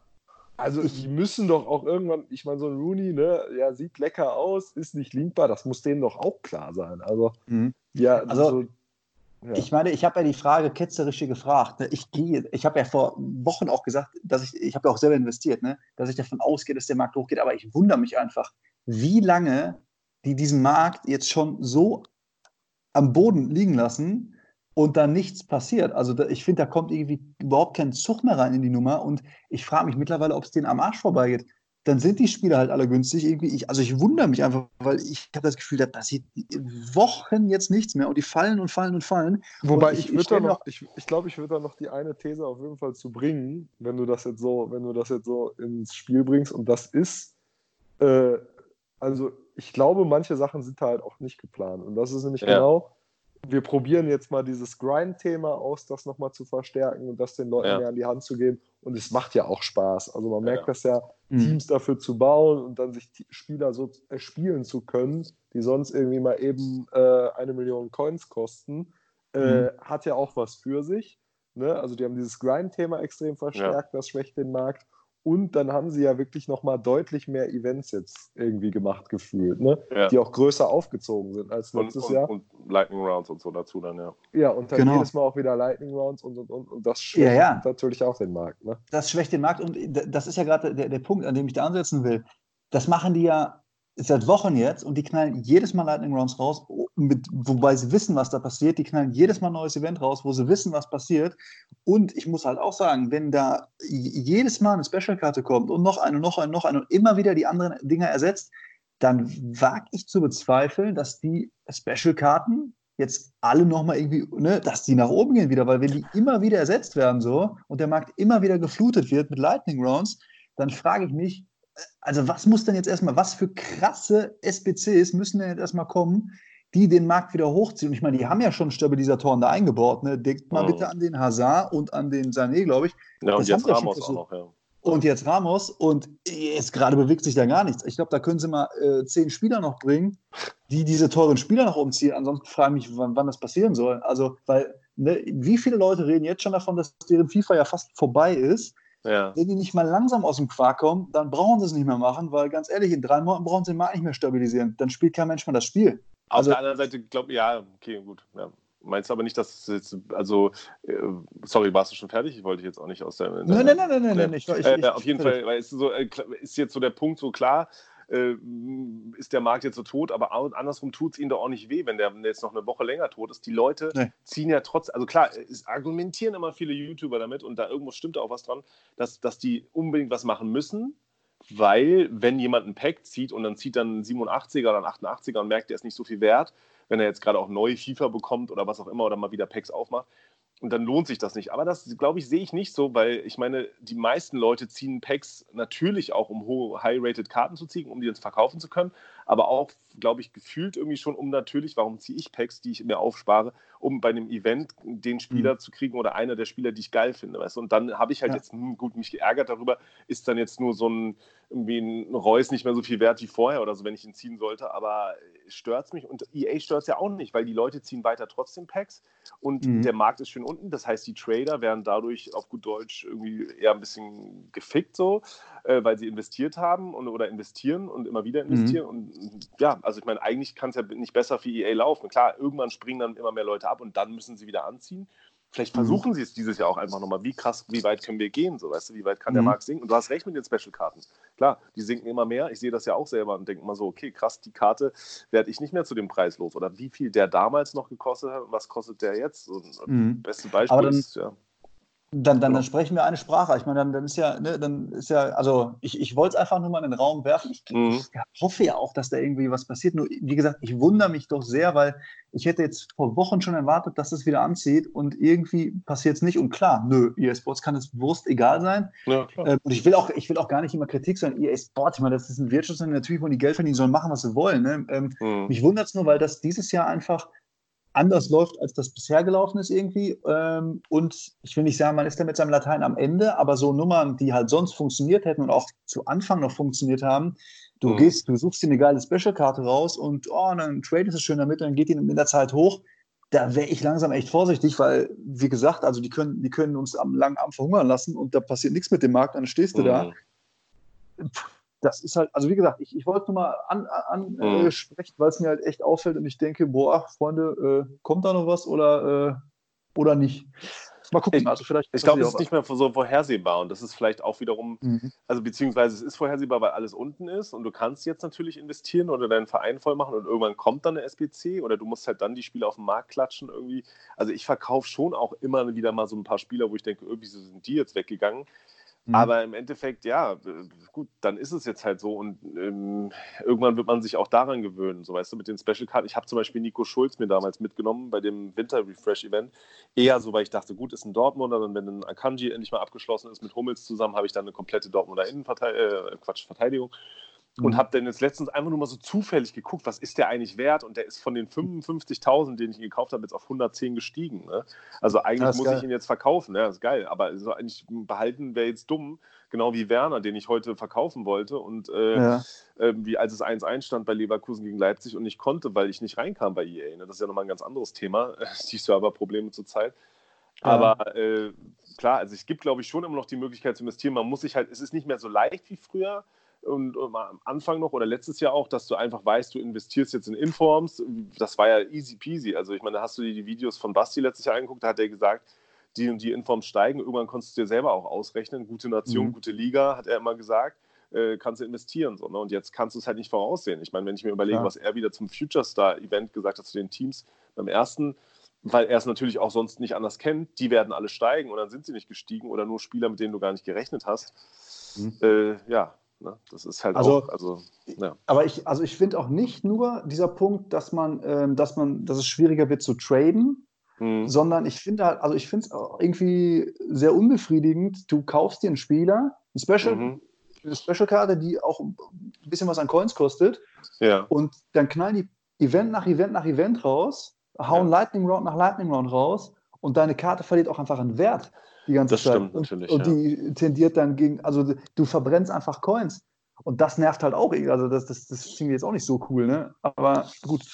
Also die müssen doch auch irgendwann, ich meine, so ein Rooney, ne, ja, sieht lecker aus, ist nicht linkbar, das muss denen doch auch klar sein. Also, Mhm. ja, Also, so, ja. Ich meine, ich habe ja die Frage ketzerisch hier gefragt. Ne? Ich gehe, ich habe ja vor Wochen auch gesagt, dass ich, ich habe ja auch selber investiert, ne? dass ich davon ausgehe, dass der Markt hochgeht. Aber ich wundere mich einfach, wie lange die diesen Markt jetzt schon so am Boden liegen lassen und da nichts passiert. Also da, ich finde, da kommt irgendwie überhaupt kein Zug mehr rein in die Nummer. Und ich frage mich mittlerweile, ob es denen am Arsch vorbeigeht. Dann sind die Spieler halt alle günstig. Irgendwie ich, also ich wundere mich einfach, weil ich habe das Gefühl, da passiert Wochen jetzt nichts mehr und die fallen und fallen und fallen. Wobei Und ich, ich- würde da noch, ich, ich glaube, ich würde da noch die eine These auf jeden Fall zu bringen, wenn du das jetzt so, wenn du das jetzt so ins Spiel bringst. Und das ist, äh, also ich glaube, manche Sachen sind halt auch nicht geplant. Und das ist nämlich Ja. genau, wir probieren jetzt mal dieses Grind-Thema aus, das nochmal zu verstärken und das den Leuten Ja. mehr an die Hand zu geben. Und es macht ja auch Spaß. Also man merkt Ja. das ja, Mhm. Teams dafür zu bauen und dann sich die Spieler so äh, spielen zu können, die sonst irgendwie mal eben äh, eine Million Coins kosten, äh, Mhm. hat ja auch was für sich. Ne? Also die haben dieses Grind-Thema extrem verstärkt, das schwächt den Markt. Und dann haben sie ja wirklich nochmal deutlich mehr Events jetzt irgendwie gemacht gefühlt, ne? Ja. die auch größer aufgezogen sind als Und, letztes und, Jahr. und Lightning Rounds und so dazu dann, ja. ja, und dann Genau. jedes Mal auch wieder Lightning Rounds und, und, und, und das schwächt Ja, ja. natürlich auch den Markt. Ne? das schwächt den Markt und das ist ja gerade der, der Punkt, an dem ich da ansetzen will. Das machen die ja seit Wochen jetzt und die knallen jedes Mal Lightning Rounds raus, oh, mit, wobei sie wissen, was da passiert. Die knallen jedes Mal ein neues Event raus, wo sie wissen, was passiert. Und ich muss halt auch sagen, wenn da jedes Mal eine Special-Karte kommt und noch eine, noch eine, noch eine und immer wieder die anderen Dinger ersetzt, dann wage ich zu bezweifeln, dass die Special-Karten jetzt alle nochmal irgendwie, ne, dass die nach oben gehen wieder, weil wenn die immer wieder ersetzt werden so und der Markt immer wieder geflutet wird mit Lightning Rounds, dann frage ich mich, also was muss denn jetzt erstmal, was für krasse SBCs müssen denn jetzt erstmal kommen, die den Markt wieder hochziehen? Und ich meine, die haben ja schon Stabilisatoren da eingebaut, ne? Denkt mal Mhm. bitte an den Hazard und an den Sané, glaube ich. Ja, und Das jetzt Ramos auch noch, ja. Und jetzt Ramos und jetzt gerade bewegt sich da gar nichts. Ich glaube, da können sie mal äh, zehn Spieler noch bringen, die diese teuren Spieler noch umziehen. Ansonsten frage ich mich, wann, wann das passieren soll. Also, weil, ne, wie viele Leute reden jetzt schon davon, dass deren FIFA ja fast vorbei ist? Ja. Wenn die nicht mal langsam aus dem Quark kommen, dann brauchen sie es nicht mehr machen, weil ganz ehrlich, in drei Monaten brauchen sie den Markt nicht mehr stabilisieren. Dann spielt kein Mensch mehr das Spiel. Auf Also- der anderen Seite, glaube ja, okay, gut. Ja. Meinst du aber nicht, dass es jetzt, also, äh, sorry, warst du schon fertig? Ich wollte jetzt auch nicht aus der. Nein, nein, nein, nein, nein, nein. Ich, ich, äh, ich, auf jeden Fall, weil es so, äh, ist jetzt so der Punkt so klar, äh, ist der Markt jetzt so tot, aber andersrum tut es ihnen doch auch nicht weh, wenn der jetzt noch eine Woche länger tot ist. Die Leute Nee. ziehen ja trotz, also klar, es argumentieren immer viele YouTuber damit und da irgendwo stimmt auch was dran, dass, dass die unbedingt was machen müssen, weil wenn jemand ein Pack zieht und dann zieht dann ein 87er oder ein 88er und merkt, der ist nicht so viel wert, wenn er jetzt gerade auch neue FIFA bekommt oder was auch immer oder mal wieder Packs aufmacht, und dann lohnt sich das nicht. Aber das, glaube ich, sehe ich nicht so, weil ich meine, die meisten Leute ziehen Packs natürlich auch, um hohe, high-rated Karten zu ziehen, um die jetzt verkaufen zu können, aber auch, glaube ich, gefühlt irgendwie schon, um natürlich, warum ziehe ich Packs, die ich mir aufspare, um bei einem Event den Spieler Mhm. zu kriegen oder einer der Spieler, die ich geil finde. Weißt? Und dann habe ich halt Ja. jetzt, hm, gut, mich geärgert darüber, ist dann jetzt nur so ein, irgendwie ein Reus nicht mehr so viel wert wie vorher oder so, wenn ich ihn ziehen sollte, aber stört es mich und EA stört es ja auch nicht, weil die Leute ziehen weiter trotzdem Packs und Mhm. der Markt ist schön unten. Das heißt, die Trader werden dadurch auf gut Deutsch irgendwie eher ein bisschen gefickt, so, äh, weil sie investiert haben und, oder investieren und immer wieder investieren. Und ja, also ich meine, eigentlich kann es ja nicht besser für EA laufen. Klar, irgendwann springen dann immer mehr Leute ab und dann müssen sie wieder anziehen. Vielleicht versuchen mhm. sie es dieses Jahr auch einfach nochmal. Wie krass, wie weit können wir gehen? So, weißt du, wie weit kann mhm. der Markt sinken? Und du hast recht mit den Special-Karten. Klar, die sinken immer mehr. Ich sehe das ja auch selber und denke mal so, okay, krass, die Karte werde ich nicht mehr zu dem Preis los. Oder wie viel der damals noch gekostet hat und was kostet der jetzt? So, mhm. Beste Beispiel dann, ist, ja. Dann, dann, dann, sprechen wir eine Sprache. Ich meine, dann, dann ist ja, ne, dann ist ja, also ich, ich wollte es einfach nur mal in den Raum werfen. Ich, mhm. ich, hoffe ja auch, dass da irgendwie was passiert. Nur, wie gesagt, ich wundere mich doch sehr, weil ich hätte jetzt vor Wochen schon erwartet, dass es wieder anzieht und irgendwie passiert es nicht. Und klar, nö, EA Sports kann es Wurst egal sein. Ja, ähm, und ich will, auch, ich will auch gar nicht immer Kritik sein. EA Sports, ich meine, das ist ein Wirtschaftsunternehmen, natürlich wollen die Geld verdienen, sollen machen, was sie wollen. Ne? Ähm, mhm. Mich wundert es nur, weil das dieses Jahr einfach anders läuft, als das bisher gelaufen ist irgendwie. Ähm, und ich will nicht sagen, man ist da mit seinem Latein am Ende, aber so Nummern, die halt sonst funktioniert hätten und auch zu Anfang noch funktioniert haben, du mhm. gehst, du suchst dir eine geile Special-Karte raus und oh, dann tradest du schön damit und dann geht die in der Zeit hoch. Da wäre ich langsam echt vorsichtig, weil, wie gesagt, also die können, die können uns am langen Arm verhungern lassen und da passiert nichts mit dem Markt, dann stehst du mhm. da das ist halt, also wie gesagt, ich, ich wollte nur mal ansprechen, an, mhm. äh, weil es mir halt echt auffällt und ich denke, boah, Freunde, äh, kommt da noch was oder, äh, oder nicht? Mal gucken. Ich, also vielleicht ich glaube, es ist nicht mehr so vorhersehbar und das ist vielleicht auch wiederum, mhm. also beziehungsweise es ist vorhersehbar, weil alles unten ist und du kannst jetzt natürlich investieren oder deinen Verein voll machen und irgendwann kommt dann eine SBC oder du musst halt dann die Spiele auf den Markt klatschen irgendwie. Also ich verkaufe schon auch immer wieder mal so ein paar Spieler, wo ich denke, irgendwie sind die jetzt weggegangen. Mhm. Aber im Endeffekt, ja, gut, dann ist es jetzt halt so und ähm, irgendwann wird man sich auch daran gewöhnen, so weißt du, mit den Special Karten. Ich habe zum Beispiel Nico Schulz mir damals mitgenommen bei dem Winter Refresh Event. Eher so, weil ich dachte, gut, ist ein Dortmunder, dann wenn ein Akanji endlich mal abgeschlossen ist mit Hummels zusammen, habe ich dann eine komplette Dortmunder Innenverteidigung, äh, Quatsch, Verteidigung und mhm. habe dann jetzt letztens einfach nur mal so zufällig geguckt, was ist der eigentlich wert? Und der ist von den 55.000, den ich ihn gekauft habe, jetzt auf 110 gestiegen. Ne? Also eigentlich muss geil. ich ihn jetzt verkaufen. Ja, ist geil. Aber so eigentlich behalten wäre jetzt dumm, genau wie Werner, den ich heute verkaufen wollte. Und äh, ja. äh, wie als es 1-1 stand bei Leverkusen gegen Leipzig und ich konnte, weil ich nicht reinkam bei EA. Ne? Das ist ja nochmal ein ganz anderes Thema, die Serverprobleme zurzeit. Ja. Aber äh, klar, also es gibt, glaube ich, schon immer noch die Möglichkeit zu investieren. Man muss sich halt, es ist nicht mehr so leicht wie früher und, und am Anfang noch oder letztes Jahr auch, dass du einfach weißt, du investierst jetzt in Informs. Das war ja easy peasy. Also ich meine, da hast du dir die Videos von Basti letztes Jahr angeguckt, da hat er gesagt, die und die Informs steigen. Irgendwann konntest du dir selber auch ausrechnen. Gute Nation, mhm. gute Liga, hat er immer gesagt. Äh, kannst du investieren. So, ne? Und jetzt kannst du es halt nicht voraussehen. Ich meine, wenn ich mir überlege, ja. was er wieder zum Future Star Event gesagt hat zu den Teams beim ersten, weil er es natürlich auch sonst nicht anders kennt, die werden alle steigen und dann sind sie nicht gestiegen oder nur Spieler, mit denen du gar nicht gerechnet hast. Mhm. Äh, ja, Ne? Das ist halt also, auch, also, ja. Aber ich, also ich finde auch nicht nur dieser Punkt, dass man, ähm, dass man, dass es schwieriger wird zu traden, mhm. sondern ich finde halt, also ich finde es auch irgendwie sehr unbefriedigend. Du kaufst dir einen Spieler, eine Special, mhm. eine Special-Karte, die auch ein bisschen was an Coins kostet, ja. und dann knallen die Event nach Event nach Event raus, hauen ja. Lightning Round nach Lightning Round raus und deine Karte verliert auch einfach an Wert die ganze das Zeit. Stimmt, natürlich, und, und die tendiert dann gegen, also du verbrennst einfach Coins. Und das nervt halt auch. Also das, das, das finde ich jetzt auch nicht so cool, ne? Aber gut,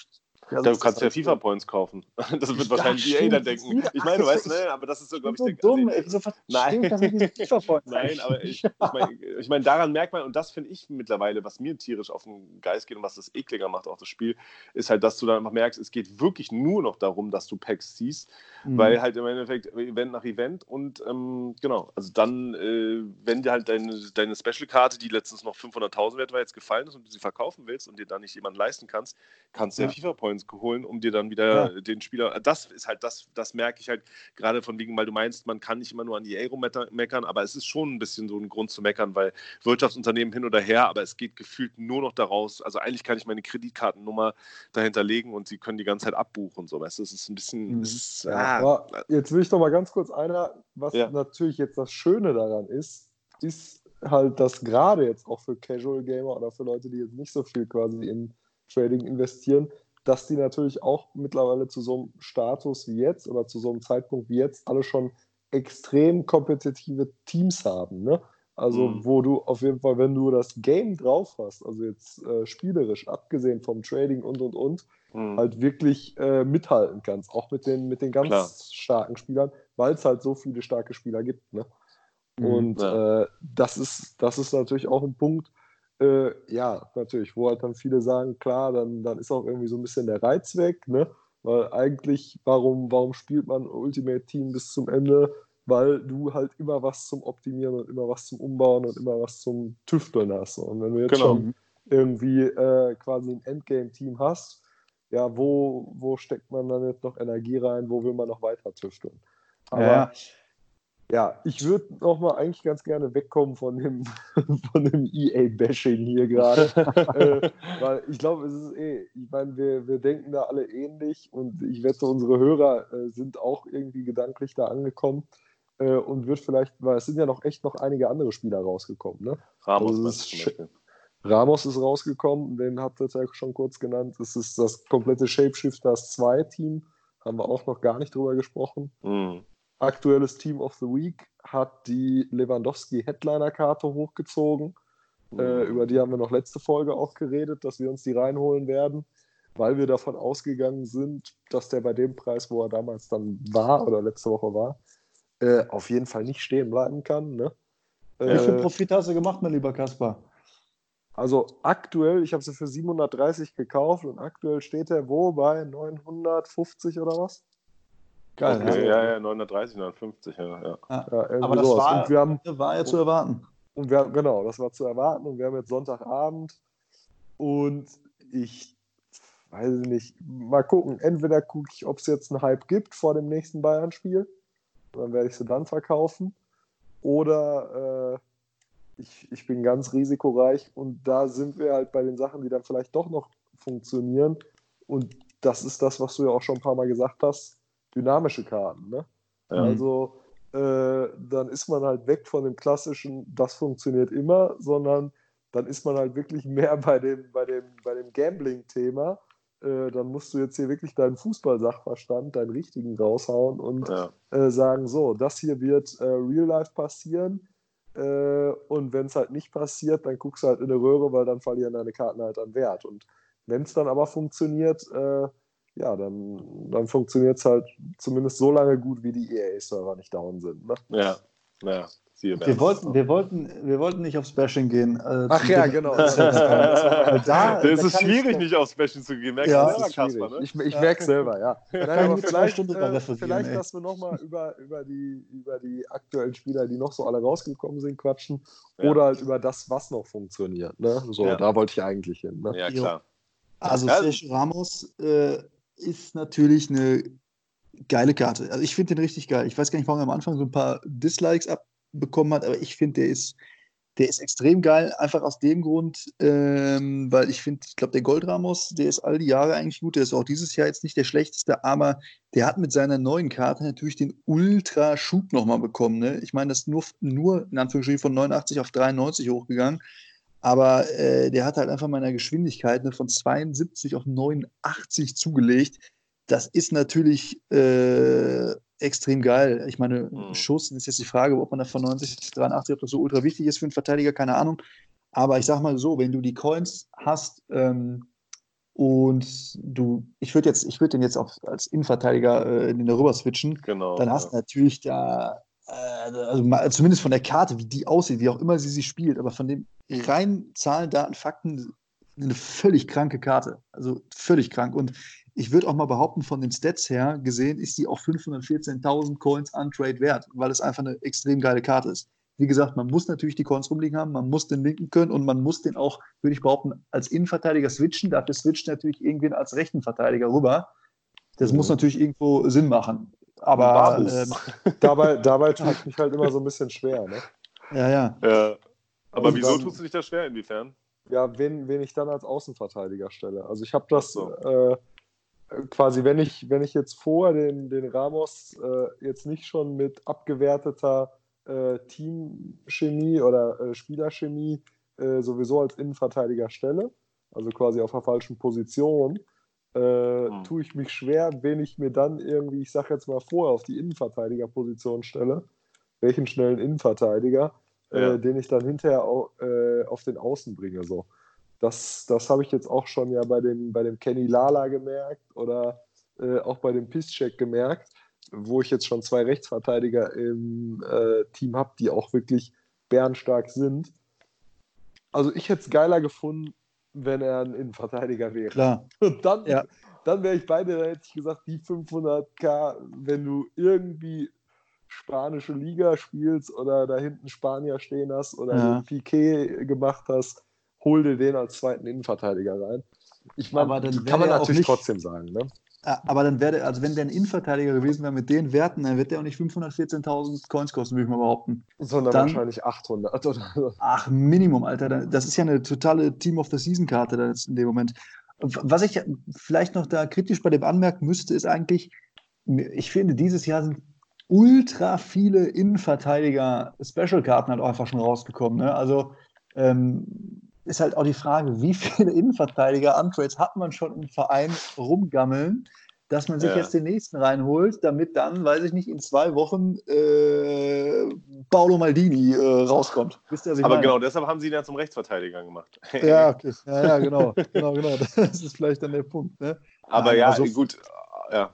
ja, du kannst ja FIFA-Points kaufen. Das wird wahrscheinlich EA dann denken. Ich meine, du weißt, ne, aber das ist so, glaube ich, so der, dumm. Also, so nein, nein, aber ich, ich meine, ich mein, daran merkt man, und das finde ich mittlerweile, was mir tierisch auf den Geist geht und was das ekliger macht, auch das Spiel, ist halt, dass du dann einfach merkst, es geht wirklich nur noch darum, dass du Packs siehst, mhm. weil halt im Endeffekt Event nach Event und ähm, genau, also dann, äh, wenn dir halt deine, deine Special-Karte, die letztens noch 500.000 wert war, jetzt gefallen ist und du sie verkaufen willst und dir dann nicht jemanden leisten kannst, kannst du ja, ja FIFA-Points holen, um dir dann wieder ja. den Spieler. Das ist halt das, das merke ich halt gerade von wegen, weil du meinst, man kann nicht immer nur an die Euro meckern, aber es ist schon ein bisschen so ein Grund zu meckern, weil Wirtschaftsunternehmen hin oder her, aber es geht gefühlt nur noch daraus. Also eigentlich kann ich meine Kreditkartennummer dahinter legen und sie können die ganze Zeit abbuchen. So, weißt du, es ist ein bisschen. Mhm. Ist, ah. Jetzt will ich noch mal ganz kurz einer, was ja. natürlich jetzt das Schöne daran ist, ist halt, dass gerade jetzt auch für Casual Gamer oder für Leute, die jetzt nicht so viel quasi in Trading investieren, dass die natürlich auch mittlerweile zu so einem Status wie jetzt oder zu so einem Zeitpunkt wie jetzt alle schon extrem kompetitive Teams haben. Ne? Also, mhm. wo du auf jeden Fall, wenn du das Game drauf hast, also jetzt äh, spielerisch, abgesehen vom Trading und und und, mhm. halt wirklich äh, mithalten kannst, auch mit den, mit den ganz Klar. starken Spielern, weil es halt so viele starke Spieler gibt. Ne? Mhm, und ja. äh, das, ist, das ist natürlich auch ein Punkt, äh, ja, natürlich, wo halt dann viele sagen, klar, dann, dann ist auch irgendwie so ein bisschen der Reiz weg, ne? Weil eigentlich, warum, warum spielt man Ultimate Team bis zum Ende? Weil du halt immer was zum Optimieren und immer was zum Umbauen und immer was zum Tüfteln hast. Und wenn du jetzt Genau. schon irgendwie äh, quasi ein Endgame-Team hast, ja, wo, wo steckt man dann jetzt noch Energie rein? Wo will man noch weiter tüfteln? Aber Ja. Ja, ich würde noch mal eigentlich ganz gerne wegkommen von dem, von dem EA-Bashing hier gerade. äh, weil ich glaube, es ist eh, ich meine, wir, wir denken da alle ähnlich und ich wette, unsere Hörer äh, sind auch irgendwie gedanklich da angekommen äh, und wird vielleicht, weil es sind ja noch echt noch einige andere Spieler rausgekommen, ne? Ramos Also ist. Ramos ist rausgekommen, den habt ihr ja schon kurz genannt. Es ist das komplette Shapeshifters 2 Team, haben wir auch noch gar nicht drüber gesprochen Mhm. Aktuelles Team of the Week hat die Lewandowski Headliner-Karte hochgezogen. Äh, über die haben wir noch letzte Folge auch geredet, dass wir uns die reinholen werden, weil wir davon ausgegangen sind, dass der bei dem Preis, wo er damals dann war oder letzte Woche war, äh, auf jeden Fall nicht stehen bleiben kann. Ne? Wie viel Äh, Profit hast du gemacht, mein lieber Kaspar? also aktuell, ich habe sie für 730 gekauft und aktuell steht er wo bei 950 oder was? Geil. Okay, ja. ja, ja, 930, 950, ja. ja. Ja, irgendwie Aber das sowas. war, und wir haben war ja zu erwarten. Und wir, genau, das war zu erwarten. Und wir haben jetzt Sonntagabend. Und ich weiß nicht, mal gucken. Entweder gucke ich, ob es jetzt einen Hype gibt vor dem nächsten Bayern-Spiel. Dann werde ich sie dann verkaufen. Oder äh, ich, ich bin ganz risikoreich. Und da sind wir halt bei den Sachen, die dann vielleicht doch noch funktionieren. Und das ist das, was du ja auch schon ein paar Mal gesagt hast: dynamische Karten. Ne? Ja. Also äh, dann ist man halt weg von dem klassischen, das funktioniert immer, sondern dann ist man halt wirklich mehr bei dem, bei dem, bei dem Gambling-Thema. Äh, dann musst du jetzt hier wirklich deinen Fußballsachverstand, deinen richtigen raushauen und ja. äh, sagen, so, das hier wird äh, real life passieren. Äh, und wenn es halt nicht passiert, dann guckst du halt in eine Röhre, weil dann verlieren deine Karten halt an Wert. Und wenn es dann aber funktioniert, äh, ja, dann, dann funktioniert es halt zumindest so lange gut, wie die EA-Server nicht down sind. Ne? Ja, ja. Siehe Wir wollten, wir, wollten, wir wollten nicht aufs Bashing gehen. äh, Ach ja, genau. Da, das da ist ich- schwierig, nicht aufs Bashing zu gehen. Merkst Ja, du Das selber. Kasper, ne? Ich, ich Ja. merke selber, ja. Nein, vielleicht, äh, vielleicht dass wir nochmal über, über, die, über die aktuellen Spieler, die noch so alle rausgekommen sind, quatschen. Ja. Oder halt über das, was noch funktioniert. Ne? So, Ja. da wollte ich eigentlich hin. Ne? Ja, klar. Also. Sergio Ramos äh, ist natürlich eine geile Karte. Also ich finde den richtig geil. Ich weiß gar nicht, warum er am Anfang so ein paar Dislikes abbekommen hat, aber ich finde, der ist, der ist extrem geil. Einfach aus dem Grund, ähm, weil ich finde, ich glaube, der Gold Ramos, der ist all die Jahre eigentlich gut. Der ist auch dieses Jahr jetzt nicht der schlechteste, aber der hat mit seiner neuen Karte natürlich den Ultra-Schub nochmal bekommen. Ne? Ich meine, das ist nur, nur in Anführungsstrichen von 89 auf 93 hochgegangen. Aber äh, der hat halt einfach meiner Geschwindigkeit ne, von 72 auf 89 zugelegt. Das ist natürlich äh, extrem geil. Ich meine, Mhm. Schuss ist jetzt die Frage, ob man da von 90 bis 83, ob das so ultra wichtig ist für einen Verteidiger, keine Ahnung. Aber ich sag mal so, wenn du die Coins hast ähm, und du, ich würde jetzt, ich würde den jetzt auch als Innenverteidiger äh, in den rüber switchen, Genau. dann hast du ja. natürlich da, äh, also mal, zumindest von der Karte, wie die aussieht, wie auch immer sie sie spielt, aber von den reinen Zahlen, Daten, Fakten, eine völlig kranke Karte. Also völlig krank. Und ich würde auch mal behaupten, von den Stats her gesehen, ist die auch 514.000 Coins an Trade wert, weil es einfach eine extrem geile Karte ist. Wie gesagt, man muss natürlich die Coins rumliegen haben, man muss den linken können und man muss den auch, würde ich behaupten, als Innenverteidiger switchen. Dafür switcht natürlich irgendwen als rechten Verteidiger rüber. Das Mhm. muss natürlich irgendwo Sinn machen. Aber ähm, Dabei, dabei tue ich mich halt immer so ein bisschen schwer. Ne? ja, ja. Ja. Aber Und wieso dann- tust du dich da schwer? Inwiefern? Ja, wen, wen ich dann als Außenverteidiger stelle. Also ich habe das so. äh, quasi, wenn ich, wenn ich jetzt vor den, den Ramos äh, jetzt nicht schon mit abgewerteter äh, Teamchemie oder äh, Spielerchemie äh, sowieso als Innenverteidiger stelle, also quasi auf der falschen Position, äh, Hm. tue ich mich schwer, wen ich mir dann irgendwie, ich sage jetzt mal vorher, auf die Innenverteidigerposition stelle, welchen schnellen Innenverteidiger, Ja. äh, den ich dann hinterher au, äh, auf den Außen bringe. So. Das, das habe ich jetzt auch schon ja bei dem, bei dem Kenny Lala gemerkt oder äh, auch bei dem Piszczek gemerkt, wo ich jetzt schon zwei Rechtsverteidiger im äh, Team habe, die auch wirklich bärenstark sind. Also ich hätte es geiler gefunden, wenn er ein Innenverteidiger wäre. Klar. Und dann, Ja. dann wäre ich bei dir, dann hätte ich gesagt, die 500k, wenn du irgendwie spanische Liga spielst oder da hinten Spanier stehen hast oder ja. Piquet gemacht hast, hol dir den als zweiten Innenverteidiger rein. Ich meine, kann man natürlich nicht, trotzdem sagen. Ne? Aber dann wäre, also wenn der ein Innenverteidiger gewesen wäre mit den Werten, dann wird der auch nicht 514.000 Coins kosten, würde ich mal behaupten. Sondern dann, wahrscheinlich 800. Oder? Ach, Minimum, Alter. Das ist ja eine totale Team of the Season Karte in dem Moment. Was ich vielleicht noch da kritisch bei dem anmerken müsste, ist eigentlich, ich finde, dieses Jahr sind ultra viele Innenverteidiger Special-Karten halt auch einfach schon rausgekommen. Ne? Also ähm, ist halt auch die Frage, wie viele Innenverteidiger Untrades hat man schon im Verein rumgammeln, dass man sich ja. jetzt den nächsten reinholt, damit dann, weiß ich nicht, in zwei Wochen äh, Paolo Maldini äh, rauskommt. Wisst ihr, Aber meine? genau deshalb haben sie ihn ja zum Rechtsverteidiger gemacht. ja, okay. ja, ja, genau. genau, genau. Das ist vielleicht dann der Punkt. Ne? Aber ja, also, gut, ja.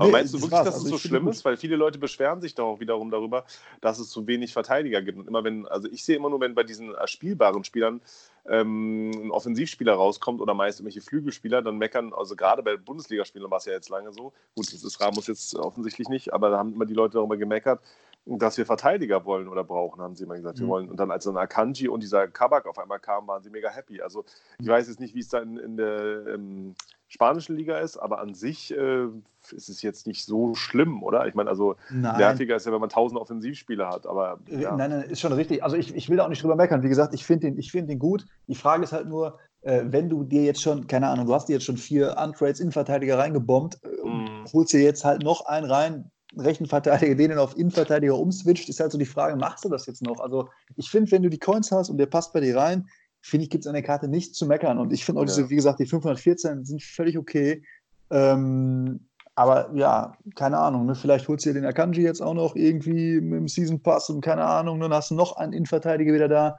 Aber nee, meinst du wirklich, dass es also so schlimm ist? Weil viele Leute beschweren sich doch auch wiederum darüber, dass es zu wenig Verteidiger gibt. Und immer wenn, also ich sehe immer nur, wenn bei diesen spielbaren Spielern ähm, ein Offensivspieler rauskommt oder meist irgendwelche Flügelspieler, dann meckern, also gerade bei Bundesligaspielern war es ja jetzt lange so, gut, das ist Ramos jetzt offensichtlich nicht, aber da haben immer die Leute darüber gemeckert, dass wir Verteidiger wollen oder brauchen, haben sie immer gesagt, mhm. wir wollen. Und dann als dann Akanji und dieser Kabak auf einmal kamen, waren sie mega happy. Also ich weiß jetzt nicht, wie es da in, in der ähm, spanischen Liga ist, aber an sich äh, ist es jetzt nicht so schlimm, oder? Ich meine, also nein. nerviger ist ja, wenn man tausend Offensivspieler hat, aber. Äh, ja. Nein, nein, ist schon richtig. Also ich, ich will da auch nicht drüber meckern. Wie gesagt, ich finde den, find den gut. Die Frage ist halt nur, äh, wenn du dir jetzt schon, keine Ahnung, du hast dir jetzt schon vier Untrades Innenverteidiger reingebombt, äh, mm. holst dir jetzt halt noch einen rein, rechten Verteidiger, den auf Innenverteidiger umswitcht, ist halt so die Frage, machst du das jetzt noch? Also ich finde, wenn du die Coins hast und der passt bei dir rein, finde ich, gibt es an der Karte nichts zu meckern. Und ich finde auch diese, wie gesagt, die 514 sind völlig okay. Ähm, aber ja, keine Ahnung, ne? vielleicht holst du dir den Akanji jetzt auch noch irgendwie mit dem Season Pass und keine Ahnung, dann hast du noch einen Innenverteidiger wieder da.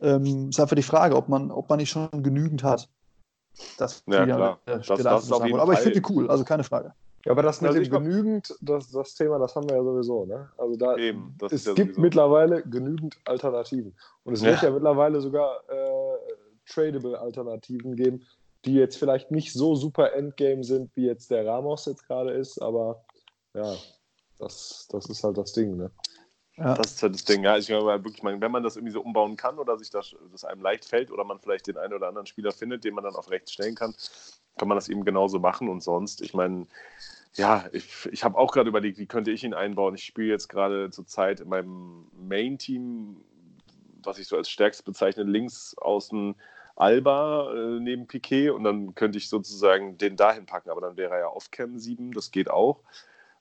Ähm, ist einfach die Frage, ob man, ob man nicht schon genügend hat. Das ja, klar. Das, das, das aber ich finde die cool, also keine Frage. Ja, aber das mit also dem genügend, das, das Thema, das haben wir ja sowieso. Ne? Also da, Eben, es ja gibt sowieso. mittlerweile genügend Alternativen. Und es ja. wird ja mittlerweile sogar äh, tradable Alternativen geben, die jetzt vielleicht nicht so super Endgame sind, wie jetzt der Ramos jetzt gerade ist, aber ja, das, das ist halt das Ding. Ne? Ja. Das ist halt das Ding. Ja, ich glaube wirklich, wenn man das irgendwie so umbauen kann oder sich das, das einem leicht fällt oder man vielleicht den einen oder anderen Spieler findet, den man dann auf rechts stellen kann, kann man das eben genauso machen. Und sonst, ich meine, ja, ich, ich habe auch gerade überlegt, wie könnte ich ihn einbauen. Ich spiele jetzt gerade zur Zeit in meinem Main-Team, was ich so als stärkst bezeichne, links außen Alba äh, neben Piquet und dann könnte ich sozusagen den dahin packen, aber dann wäre er ja Off-Cam 7, das geht auch.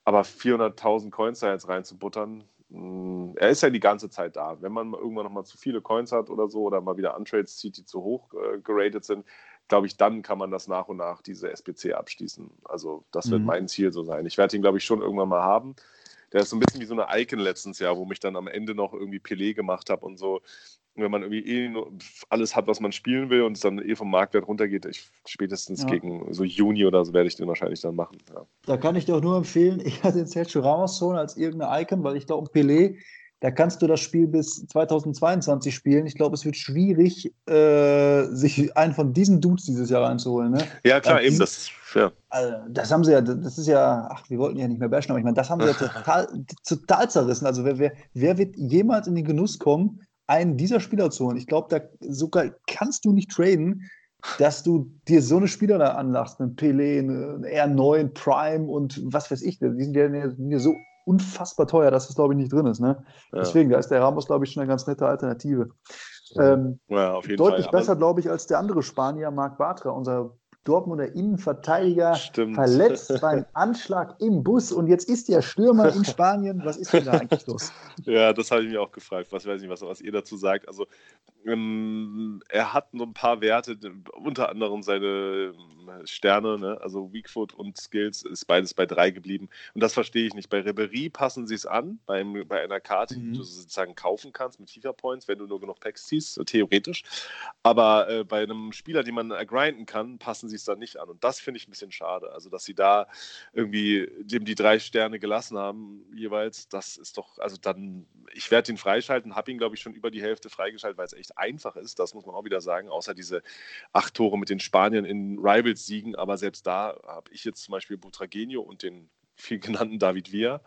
Aber 400.000 Coins da jetzt reinzubuttern, mh, hm, er ist ja die ganze Zeit da. Wenn man irgendwann noch mal zu viele Coins hat oder so oder mal wieder Untrades zieht, die zu hoch äh, geratet sind, glaube ich, dann kann man das nach und nach, diese SPC abschließen. Also das wird mhm. mein Ziel so sein. Ich werde ihn, glaube ich, schon irgendwann mal haben. Der ist so ein bisschen wie so eine Icon letztens Jahr, wo mich dann am Ende noch irgendwie Pelé gemacht habe und so. Wenn man irgendwie eh alles hat, was man spielen will und es dann eh vom Marktwert runtergeht, ich, spätestens ja. gegen so Juni oder so werde ich den wahrscheinlich dann machen. Ja. Da kann ich dir auch nur empfehlen, ich hatte den Sergio Ramos schon als irgendeine Icon, weil ich glaube, Pelé da kannst du das Spiel bis 2022 spielen. Ich glaube, es wird schwierig, äh, sich einen von diesen Dudes dieses Jahr reinzuholen. Ne? Ja, klar, also, eben. Das, ja. Also, das haben sie ja, das ist ja, ach, wir wollten ja nicht mehr bashen, aber ich meine, das haben sie ja total, total zerrissen. Also, wer, wer, wer wird jemals in den Genuss kommen, einen dieser Spieler zu holen? Ich glaube, da sogar kannst du nicht traden, dass du dir so eine Spieler da anlachst, einen Pelé, einen R9, Prime und was weiß ich, die sind ja, die sind ja so unfassbar teuer, dass das, glaube ich, nicht drin ist. Ne? Ja. Deswegen, da ist der Ramos, glaube ich, schon eine ganz nette Alternative. Ähm, ja, deutlich Fall, besser, glaube ich, als der andere Spanier, Marc Bartra, unser Dortmunder Innenverteidiger Stimmt. verletzt beim Anschlag im Bus und jetzt ist der Stürmer in Spanien. Was ist denn da eigentlich los? Ja, das habe ich mir auch gefragt. Was weiß nicht, was, was ihr dazu sagt. Also ähm, er hat nur ein paar Werte, unter anderem seine ähm, Sterne, ne? also Weakfoot und Skills ist beides bei drei geblieben. Und das verstehe ich nicht. Bei Ribery passen sie es an, beim, bei einer Karte, mhm. die du sozusagen kaufen kannst mit FIFA Points, wenn du nur genug Packs ziehst, theoretisch. Aber äh, bei einem Spieler, den man grinden kann, passen sich es dann nicht an. Und das finde ich ein bisschen schade. Also, dass sie da irgendwie dem die drei Sterne gelassen haben, jeweils, das ist doch, also dann, ich werde ihn freischalten, habe ihn, glaube ich, schon über die Hälfte freigeschaltet, weil es echt einfach ist. Das muss man auch wieder sagen, außer diese acht Tore mit den Spaniern in Rivals-Siegen. Aber selbst da habe ich jetzt zum Beispiel Butragenio und den viel genannten David Villa.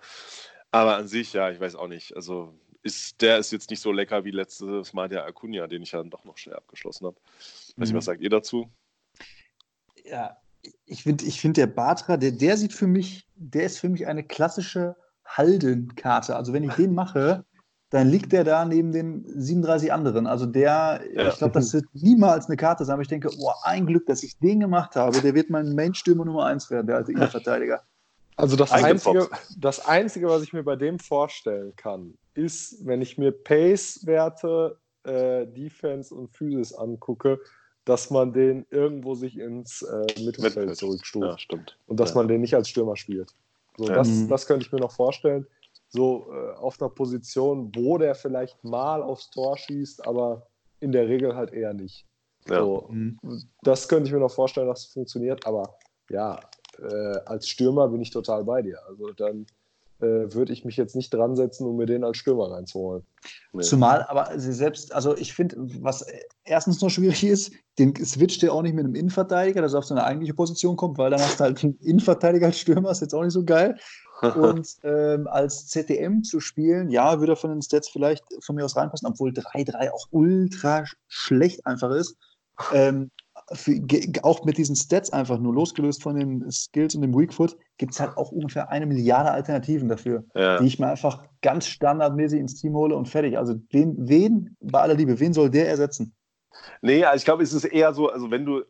Aber an sich, ja, ich weiß auch nicht. Also ist, der ist jetzt nicht so lecker wie letztes Mal der Acuna, den ich ja dann doch noch schnell abgeschlossen habe. Weiß mhm. was sagt ihr dazu? Ja, ich finde, ich find der Batra, der, der sieht für mich, der ist für mich eine klassische Halden-Karte. Also wenn ich den mache, dann liegt der da neben den 37 anderen. Also der, ja. ich glaube, das wird niemals eine Karte sein, aber ich denke, oh, ein Glück, dass ich den gemacht habe. Der wird mein Main-Stürmer Nummer 1 werden, der alte Innenverteidiger. Also das Einzige, das Einzige, was ich mir bei dem vorstellen kann, ist, wenn ich mir Pace-Werte, äh, Defense und Physis angucke, dass man den irgendwo sich ins äh, Mittelfeld, Mittelfeld zurückstuft. Ja, stimmt. Und dass ja. man den nicht als Stürmer spielt. So, ja. das, mhm. das könnte ich mir noch vorstellen. So äh, auf einer Position, wo der vielleicht mal aufs Tor schießt, aber in der Regel halt eher nicht. So, mhm. Das könnte ich mir noch vorstellen, dass es funktioniert, aber ja, äh, als Stürmer bin ich total bei dir. Also dann würde ich mich jetzt nicht dran setzen, um mir den als Stürmer reinzuholen. Nee. Zumal, aber selbst, also ich finde, was erstens noch schwierig ist, den switcht er auch nicht mit einem Innenverteidiger, dass er auf seine eigentliche Position kommt, weil dann hast du halt einen Innenverteidiger als Stürmer, ist jetzt auch nicht so geil. Und ähm, als ZDM zu spielen, ja, würde er von den Stats vielleicht von mir aus reinpassen, obwohl 3-3 auch ultra schlecht einfach ist. Ähm, für, auch mit diesen Stats einfach nur losgelöst von den Skills und dem Weakfoot, gibt es halt auch ungefähr eine Milliarde Alternativen dafür, ja. die ich mir einfach ganz standardmäßig ins Team hole und fertig. Also wen, wen, bei aller Liebe, wen soll der ersetzen? Nee, also ich glaube, es ist eher so, also wenn du,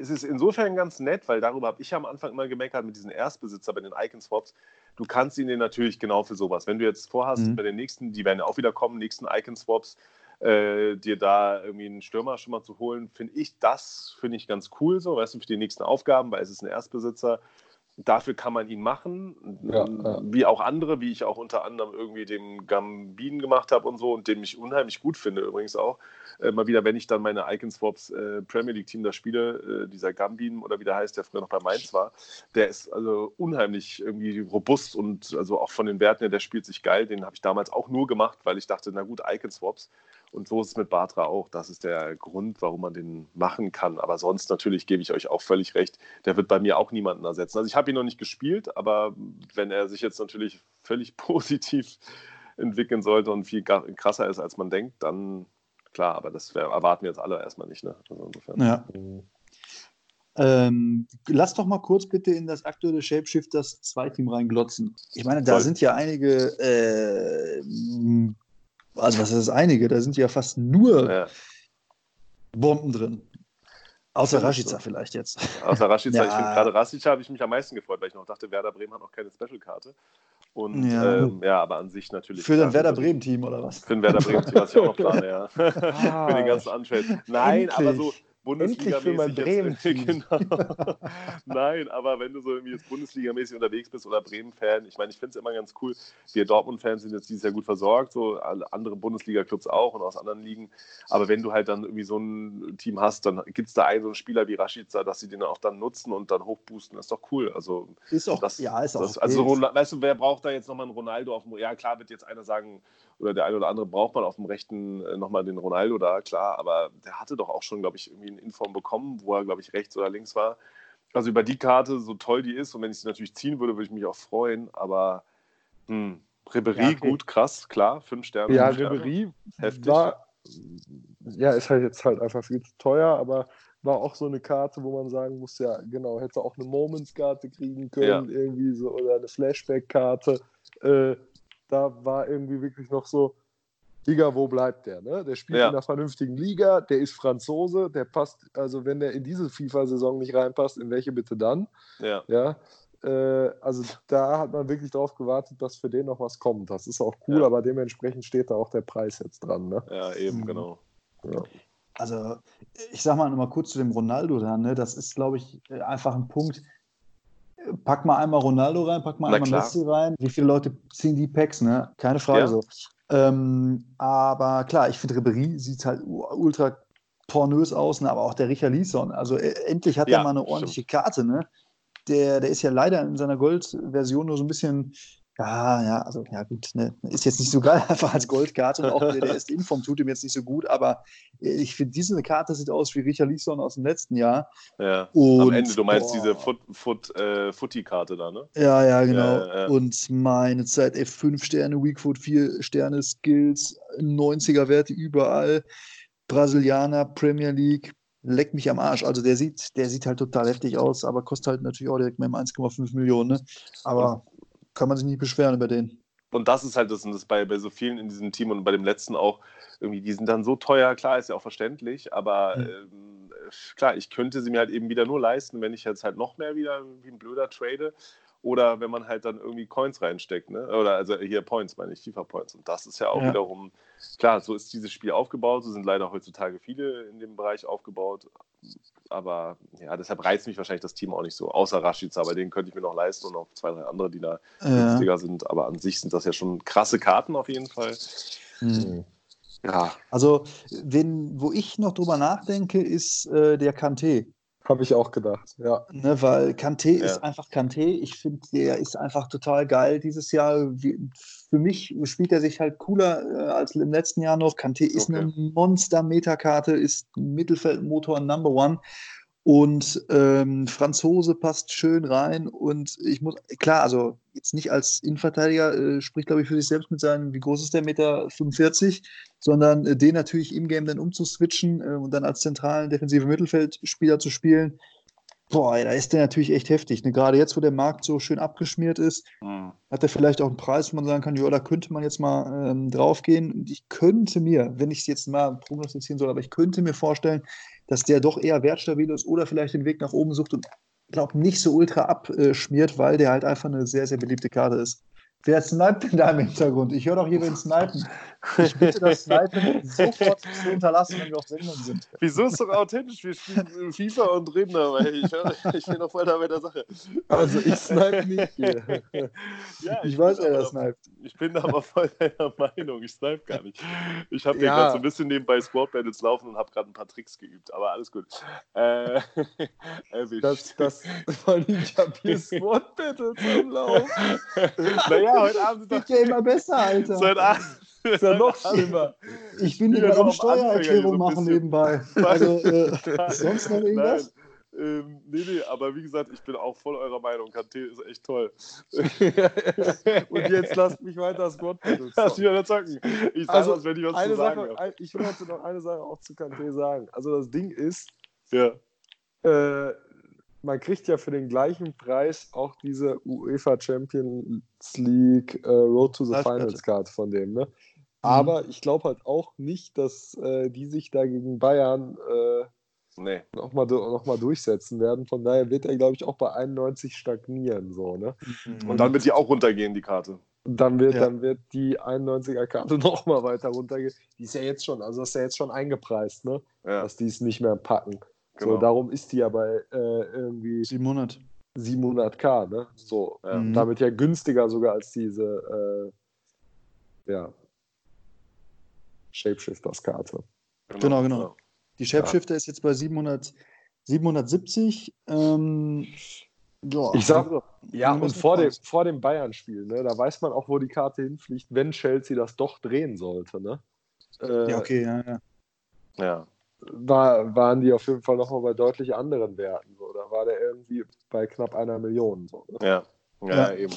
es ist insofern ganz nett, weil darüber habe ich am Anfang immer gemeckert mit diesen Erstbesitzer bei den Icon Swaps. Du kannst ihn natürlich genau für sowas. Wenn du jetzt vorhast, mhm. bei den nächsten, die werden ja auch wieder kommen, nächsten Icon Swaps, äh, dir da irgendwie einen Stürmer schon mal zu holen, finde ich das, finde ich ganz cool so, weißt du, für die nächsten Aufgaben, weil es ist ein Erstbesitzer. Dafür kann man ihn machen, ja, ja. wie auch andere, wie ich auch unter anderem irgendwie dem Gambin gemacht habe und so und den ich unheimlich gut finde übrigens auch. Äh, mal wieder, wenn ich dann meine Icon Swaps äh, Premier League Team da spiele, äh, dieser Gambin oder wie der heißt, der früher noch bei Mainz war, der ist also unheimlich irgendwie robust und also auch von den Werten her, der spielt sich geil. Den habe ich damals auch nur gemacht, weil ich dachte, na gut, Icon Swaps und so ist es mit Batra auch. Das ist der Grund, warum man den machen kann. Aber sonst natürlich gebe ich euch auch völlig recht. Der wird bei mir auch niemanden ersetzen. Also ich habe ihn noch nicht gespielt, aber wenn er sich jetzt natürlich völlig positiv entwickeln sollte und viel krasser ist, als man denkt, dann klar, aber das erwarten wir jetzt alle erstmal nicht. Ne? Also insofern. Ja. Ähm, lass doch mal kurz bitte in das aktuelle Shapeshifters 2 Team reinglotzen. Ich meine, da Voll. sind ja einige äh, also was ist das einige? Da sind ja fast nur ja. Bomben drin. Außer Rashica vielleicht jetzt. Außer Rashica. Ja. Ich finde gerade Rashica habe ich mich am meisten gefreut, weil ich noch dachte, Werder Bremen hat noch keine Special-Karte. Und ja. Ähm, ja. aber an sich natürlich. Für dein Werder Bremen-Team oder was? Für ein Werder Bremen-Team, was ich auch noch plane, ja. Ah, für den ganzen Anfeld. Nein, Endlich. aber so, Bundesliga für mein Bremen. genau. Nein, aber wenn du so irgendwie jetzt Bundesliga-mäßig unterwegs bist oder Bremen-Fan, ich meine, ich finde es immer ganz cool. Wir Dortmund-Fans sind jetzt dieses Jahr gut versorgt, so andere Bundesliga-Clubs auch und aus anderen Ligen. Aber wenn du halt dann irgendwie so ein Team hast, dann gibt es da einen so einen Spieler wie Rashica, dass sie den auch dann nutzen und dann hochboosten. Das ist doch cool. Also, ist auch, das, ja, ist auch. Das, also, weißt du, wer braucht da jetzt nochmal einen Ronaldo auf dem. Ja, klar, wird jetzt einer sagen, oder der eine oder andere braucht man auf dem rechten äh, nochmal den Ronaldo da, klar, aber der hatte doch auch schon, glaube ich, irgendwie eine Inform bekommen, wo er, glaube ich, rechts oder links war. Also über die Karte, so toll die ist, und wenn ich sie natürlich ziehen würde, würde ich mich auch freuen, aber hm, Ribery, ja, okay. gut, krass, klar, fünf Sterne. Ja, Ribery heftig. War, ja, ist halt jetzt halt einfach viel zu teuer, aber war auch so eine Karte, wo man sagen muss, ja, genau, hätte auch eine Moments-Karte kriegen können, ja. irgendwie so, oder eine Flashback-Karte. Äh, da war irgendwie wirklich noch so, Digga, wo bleibt der? Ne? Der spielt ja. in einer vernünftigen Liga, der ist Franzose, der passt, also wenn der in diese FIFA-Saison nicht reinpasst, in welche bitte dann? Ja. ja? Äh, also da hat man wirklich darauf gewartet, dass für den noch was kommt. Das ist auch cool, ja. aber dementsprechend steht da auch der Preis jetzt dran. Ne? Ja, eben, mhm. genau. Ja. Also, ich sag mal nochmal kurz zu dem Ronaldo da, ne? Das ist, glaube ich, einfach ein Punkt, pack mal einmal Ronaldo rein, pack mal Na einmal klar. Messi rein. Wie viele Leute ziehen die Packs, ne? Keine Frage ja. so. Ähm, aber klar, ich finde, Ribery sieht halt ultra pornös aus, ne? aber auch der Richard Leeson. Also äh, endlich hat Ja, er mal eine stimmt. ordentliche Karte. Ne? Der, der ist ja leider in seiner Gold-Version nur so ein bisschen, ja, ja, also ja gut, ne? ist jetzt nicht so geil einfach als Goldkarte und auch der, der Ist-Inform tut ihm jetzt nicht so gut, aber äh, ich finde, diese Karte sieht aus wie Richard Leeson aus dem letzten Jahr. Ja. Und, Am Ende, du meinst boah. diese Foot, Foot, äh, Footy-Karte da, ne? Ja, ja, genau. Ja, ja. Und meine Zeit F5 Sterne, Weakfoot 4 Sterne, Skills, 90er Werte überall, Brasilianer, Premier League, leck mich am Arsch. Also der sieht, der sieht halt total heftig aus, aber kostet halt natürlich auch direkt mit 1,5 Millionen. Ne? Aber kann man sich nicht beschweren über den. Und das ist halt das, und das bei, bei so vielen in diesem Team und bei dem letzten auch, irgendwie, die sind dann so teuer, klar, ist ja auch verständlich, aber Mhm. ähm, klar, ich könnte sie mir halt eben wieder nur leisten, wenn ich jetzt halt noch mehr wieder wie ein blöder trade oder wenn man halt dann irgendwie Coins reinsteckt, ne? Oder also hier Points, meine ich, FIFA-Points. Und das ist ja auch Ja. wiederum, klar, so ist dieses Spiel aufgebaut, so sind leider heutzutage viele in dem Bereich aufgebaut. Aber ja, deshalb reizt mich wahrscheinlich das Team auch nicht so, außer Rashica, bei denen könnte ich mir noch leisten und noch zwei, drei andere, die da Ja. günstiger sind. Aber an sich sind das ja schon krasse Karten auf jeden Fall. Mhm. Ja, Also, wen, wo ich noch drüber nachdenke, ist äh, der Kanté. Habe ich auch gedacht, ja. Ne, weil Kanté Ja. ist einfach Kanté. Ich finde, der ist einfach total geil dieses Jahr. Für mich spielt er sich halt cooler äh, als im letzten Jahr noch. Kanté ist Okay. eine Monster-Metakarte, ist Mittelfeldmotor Number One. Und ähm, Franzose passt schön rein. Und ich muss, klar, also jetzt nicht als Innenverteidiger, äh, spricht, glaube ich, für sich selbst mit seinen, wie groß ist der, Meter 45, sondern äh, den natürlich im Game dann umzuswitchen äh, und dann als zentralen defensiven Mittelfeldspieler zu spielen. Boah, ey, da ist der natürlich echt heftig. Ne? Gerade jetzt, wo der Markt so schön abgeschmiert ist, hm. hat er vielleicht auch einen Preis, wo man sagen kann, ja, da könnte man jetzt mal ähm, draufgehen. Und ich könnte mir, wenn ich es jetzt mal prognostizieren soll, aber ich könnte mir vorstellen, dass der doch eher wertstabil ist oder vielleicht den Weg nach oben sucht und glaube nicht so ultra abschmiert, weil der halt einfach eine sehr, sehr beliebte Karte ist. Wer sniped denn da im Hintergrund? Ich höre doch hier Snipen. Ich bitte das Snipen sofort zu unterlassen, wenn wir auf Sendung sind. Wieso ist doch authentisch? Wir spielen FIFA und reden dabei. Ich, hör- ich bin noch voll da bei der Sache. Also ich snipe nicht hier. Ja, Ich weiß, bin wer das sniped. Ich bin aber voll deiner Meinung. Ich snipe gar nicht. Ich habe Ja. gerade so ein bisschen nebenbei Squad Battles laufen und habe gerade ein paar Tricks geübt, aber alles gut. Äh, erwischt. Das, das, ich habe hier Sport Battles am Lauf. naja, heute Abend Wird ja immer besser, Alter. so ein Abend. Ist ja noch schlimmer. Ich bin hier Ja, gerade so am Steuererklärung so machen nebenbei. Also, äh, sonst noch irgendwas? Nein. Ähm, nee, nee, aber wie gesagt, ich bin auch voll eurer Meinung. Kanté ist echt toll. Und jetzt lasst mich weiter Sport Battles. Lass mich wieder zocken. Ich sag Also, was, wenn ich was Eine zu sagen Sache, habe. ich wollte noch eine Sache auch zu Kanté sagen. Also das Ding ist, Ja. äh, man kriegt ja für den gleichen Preis auch diese UEFA Champions League äh, Road to the Live-Karte. Finals Card von dem. Mhm. Ne? Aber ich glaube halt auch nicht, dass äh, die sich da gegen Bayern äh, Nee. nochmal noch mal durchsetzen werden. Von daher wird er, glaube ich, auch bei 91 stagnieren. So, ne? Und dann wird die auch runtergehen, die Karte. Dann wird, Ja. dann wird die 91er Karte nochmal weiter runtergehen. Die ist ja jetzt schon, also das ist ja jetzt schon eingepreist, ne? Ja, dass die es nicht mehr packen. Genau. So, darum ist die ja bei äh, irgendwie 700. 700k, ne? So, Ja. Mhm. damit ja günstiger sogar als diese, äh, ja, Shapeshifters-Karte. Genau, genau. Die Shapeshifter ist jetzt bei 700, 770. Ähm, ja, Ich sag, Ja, und vor dem, vor dem Bayern-Spiel, ne, da weiß man auch, wo die Karte hinfliegt, wenn Chelsea das doch drehen sollte. Ne? Äh, Ja, okay, ja, ja. Ja. War, waren die auf jeden Fall nochmal bei deutlich anderen Werten. So. Da war der irgendwie bei knapp einer Million. So, ne? Ja. Ja, Ja. eben.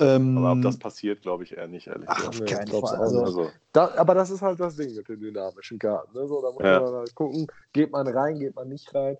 Ähm, Aber ob das passiert, glaube ich eher nicht, ehrlich ach, gesagt. auf Nee, keinen Fall. Also, Also, Da, aber das ist halt das Ding mit den dynamischen Karten. Ne? So, da muss Ja. man halt gucken, geht man rein, geht man nicht rein.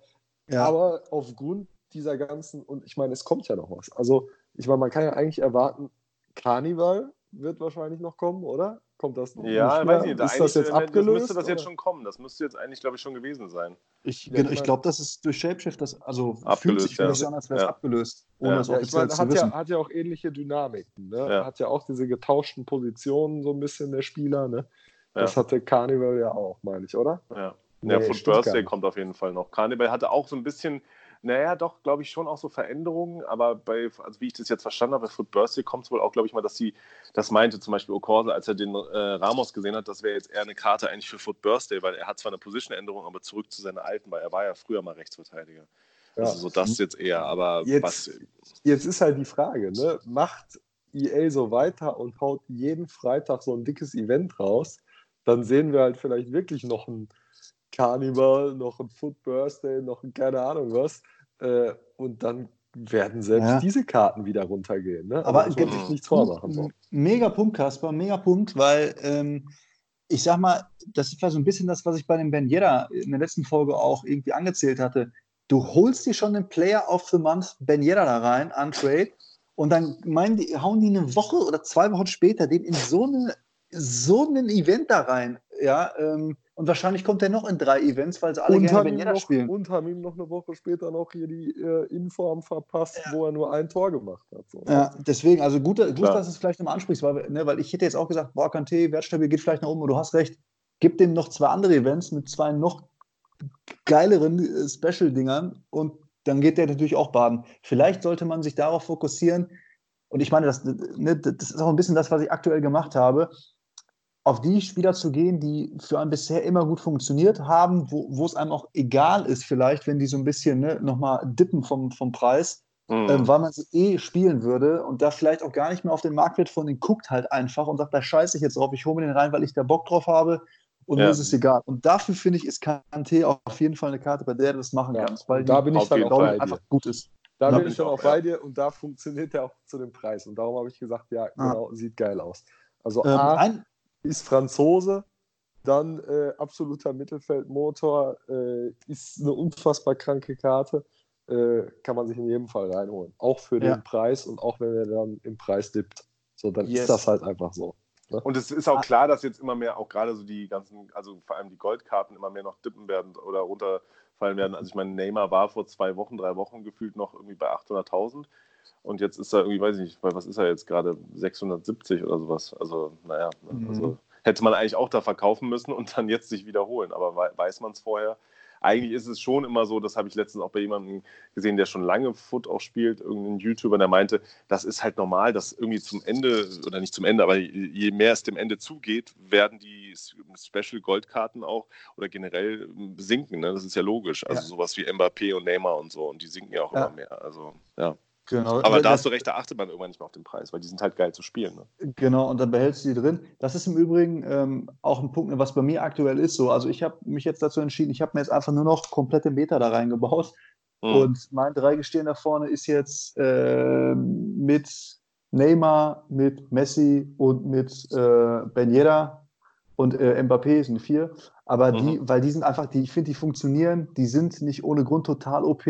ja. Aber aufgrund dieser ganzen, und ich meine, es kommt ja noch was. Also, ich meine, man kann ja eigentlich erwarten, Karneval wird wahrscheinlich noch kommen, oder? Kommt das noch ja, weiß ich nicht. Ist Eigentlich, das jetzt abgelöst? müsste das jetzt oder? schon kommen. Das müsste jetzt eigentlich, glaube ich, schon gewesen sein. Ich, Ja, ich glaube, das ist durch Shapeshift, das, also fühlt Abgelöst, sich für mich ja. so an, als wäre es Ja. abgelöst, ohne Ja. das Ja, ich meine, hat ja, hat ja auch ähnliche Dynamiken. Ne? Ja. Hat ja auch diese getauschten Positionen so ein bisschen der Spieler. Ne? Das Ja. hatte Carnival ja auch, meine ich, oder? Ja. Nee, ja, gar Birthday kommt auf jeden Fall noch. Carnival hatte auch so ein bisschen, Naja, doch, glaube ich, schon auch so Veränderungen, aber bei, also wie ich das jetzt verstanden habe, bei Foot Birthday kommt es wohl auch, glaube ich mal, dass sie, das meinte zum Beispiel Okorsa, als er den äh, Ramos gesehen hat, das wäre jetzt eher eine Karte eigentlich für Foot Birthday, weil er hat zwar eine Position-Änderung, aber zurück zu seiner alten, weil er war ja früher mal Rechtsverteidiger. Ja. Also so das jetzt eher, aber jetzt, was. Jetzt ist halt die Frage, ne? Macht EA so weiter und haut jeden Freitag so ein dickes Event raus, dann sehen wir halt vielleicht wirklich noch ein Carnival, noch ein Foot Birthday, noch ein keine Ahnung was. Äh, und dann werden selbst ja. diese Karten wieder runtergehen. Ne? Aber also, muss sich nichts vormachen. So. Mega Punkt, Kasper, mega Punkt, weil ähm, ich sag mal, das war so ein bisschen das, was ich bei dem Ben Yedda in der letzten Folge auch irgendwie angezählt hatte. Du holst dir schon den Player of the Month Ben Yedda da rein, an Trade, und dann die, hauen die eine Woche oder zwei Wochen später den in so, eine, so ein Event da rein. Ja, ähm, und wahrscheinlich kommt er noch in drei Events, weil sie alle und gerne Benjeda spielen. Und haben ihm noch eine Woche später noch hier die äh, Inform verpasst, ja. wo er nur ein Tor gemacht hat. So. Ja, deswegen, also gut, gut dass du es vielleicht nochmal ansprichst, weil, ne, weil ich hätte jetzt auch gesagt, boah, Kante, wertstabil, geht vielleicht nach oben, und du hast recht, gib dem noch zwei andere Events mit zwei noch geileren äh, Special-Dingern und dann geht der natürlich auch baden. Vielleicht sollte man sich darauf fokussieren, und ich meine, das, ne, das ist auch ein bisschen das, was ich aktuell gemacht habe auf die Spieler zu gehen, die für einen bisher immer gut funktioniert haben, wo, wo es einem auch egal ist, vielleicht, wenn die so ein bisschen ne, nochmal dippen vom, vom Preis, mhm. ähm, weil man sie eh spielen würde und da vielleicht auch gar nicht mehr auf den Marktwert von denen guckt halt einfach und sagt, da scheiße ich jetzt drauf, ich hole mir den rein, weil ich da Bock drauf habe und ja. mir ist es egal. Und dafür finde ich, ist Kante auf jeden Fall eine Karte, bei der du das machen ja. kannst, weil da bin ich dann auch einfach gut ist. Da bin ich dann auch bei dir und da funktioniert er auch zu dem Preis. Und darum habe ich gesagt, ja, ah. genau, ah. sieht geil aus. Also ähm, A, ein, ist Franzose, dann äh, absoluter Mittelfeldmotor, äh, ist eine unfassbar kranke Karte, äh, kann man sich in jedem Fall reinholen. Auch für ja. den Preis und auch wenn er dann im Preis dippt. So, dann yes. ist das halt einfach so. Ne? Und es ist auch klar, dass jetzt immer mehr, auch gerade so die ganzen, also vor allem die Goldkarten immer mehr noch dippen werden oder runterfallen werden. Also ich meine, Neymar war vor zwei Wochen, drei Wochen gefühlt noch irgendwie bei 800.000. Und jetzt ist er irgendwie, weiß ich nicht, was ist er jetzt gerade? 670 oder sowas. Also, naja, mhm. also hätte man eigentlich auch da verkaufen müssen und dann jetzt sich wiederholen. Aber weiß man es vorher? Eigentlich ist es schon immer so, das habe ich letztens auch bei jemandem gesehen, der schon lange Foot auch spielt, irgendein YouTuber, der meinte, das ist halt normal, dass irgendwie zum Ende, oder nicht zum Ende, aber je mehr es dem Ende zugeht, werden die Special Goldkarten auch oder generell sinken. Ne? Das ist ja logisch. Also ja. sowas wie Mbappé und Neymar und so. Und die sinken ja auch ja. immer mehr. Also, ja. Genau. Aber da hast du recht, da achtet man irgendwann nicht mehr auf den Preis, weil die sind halt geil zu spielen. Ne? Genau, und dann behältst du die drin. Das ist im Übrigen ähm, auch ein Punkt, was bei mir aktuell ist so. Also ich habe mich jetzt dazu entschieden, ich habe mir jetzt einfach nur noch komplette Meter da reingebaut. Mhm. Und mein Dreigestirn da vorne ist jetzt äh, mit Neymar, mit Messi und mit äh, Ben Yedda und äh, Mbappé sind vier. Aber die, mhm. weil die sind einfach, die, ich finde, die funktionieren, die sind nicht ohne Grund total OP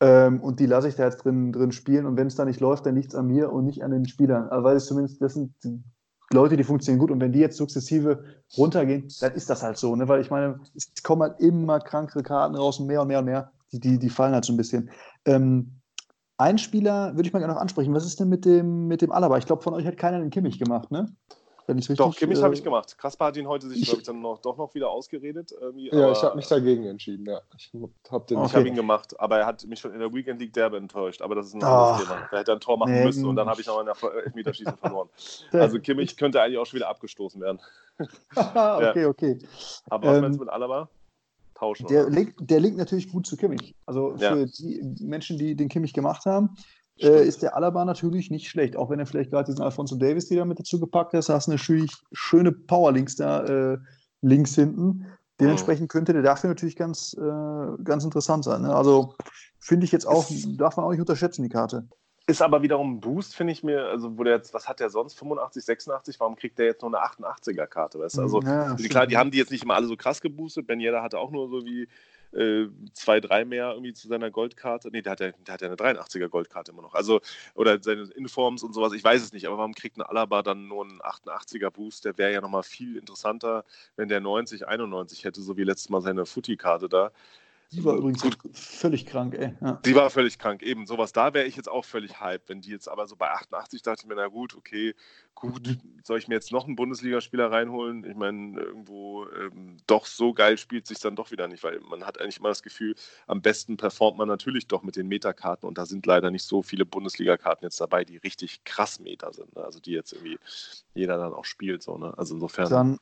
ähm, und die lasse ich da jetzt drin, drin spielen. Und wenn es da nicht läuft, dann liegt es an mir und nicht an den Spielern. Also, weil es zumindest, das sind Leute, die funktionieren gut. Und wenn die jetzt sukzessive runtergehen, dann ist das halt so. Ne? Weil ich meine, es kommen halt immer krankere Karten raus und mehr und mehr und mehr. Die, die, die fallen halt so ein bisschen. Ähm, ein Spieler würde ich mal gerne noch ansprechen. Was ist denn mit dem, mit dem Alaba? Ich glaube, von euch hat keiner den Kimmich gemacht, ne? Wenn richtig, doch, Kimmich äh, habe ich gemacht. Kasper hat ihn heute sich, glaube ich, dann noch, doch noch wieder ausgeredet. ja, ich habe mich dagegen entschieden, ja. Ich habe okay. hab ihn gemacht, aber er hat mich schon in der Weekend League derbe enttäuscht. Aber das ist ein anderes oh. Thema. Er hätte ein Tor machen nee. müssen und dann habe ich noch in der Elfmeterschießen verloren. Also Kimmich könnte eigentlich auch schon wieder abgestoßen werden. okay, ja. okay. Aber was ähm, meinst du mit Alaba? Tauschen. Der liegt, der liegt natürlich gut zu Kimmich. Also für ja. die Menschen, die den Kimmich gemacht haben, äh, ist der Alaba natürlich nicht schlecht. Auch wenn er vielleicht gerade diesen Alfonso Davis, die da mit dazu gepackt hast, hast du eine schöne Powerlinks da äh, links hinten. Dementsprechend könnte der dafür natürlich ganz, äh, ganz interessant sein. Ne? Also finde ich jetzt auch, darf man auch nicht unterschätzen, die Karte. Ist aber wiederum ein Boost, finde ich mir. Also, wo der jetzt, was hat der sonst? 85, 86? Warum kriegt der jetzt nur eine 88er-Karte? Weißt? Also, ja, klar, die haben die jetzt nicht immer alle so krass geboostet. Ben Yedda hatte auch nur so wie äh, zwei, drei mehr irgendwie zu seiner Goldkarte. Nee, der hat ja, der hat ja eine 83er Goldkarte immer noch. Also, oder seine Informs und sowas, ich weiß es nicht, aber warum kriegt ein Alaba dann nur einen 88er Boost? Der wäre ja nochmal viel interessanter, wenn der 90, 91 hätte, so wie letztes Mal seine Footy-Karte da. Die war übrigens Gut. völlig krank, ey. Ja. Die war völlig krank, eben. Sowas, da wäre ich jetzt auch völlig hype. Wenn die jetzt aber so bei 88 dachte ich mir, na gut, okay, gut, mhm. soll ich mir jetzt noch einen Bundesligaspieler reinholen? Ich meine, irgendwo ähm, doch so geil spielt sich dann doch wieder nicht, weil man hat eigentlich immer das Gefühl, am besten performt man natürlich doch mit den Metakarten und da sind leider nicht so viele Bundesligakarten jetzt dabei, die richtig krass Meta sind. Ne? Also die jetzt irgendwie jeder dann auch spielt. So, ne? Also insofern. Dann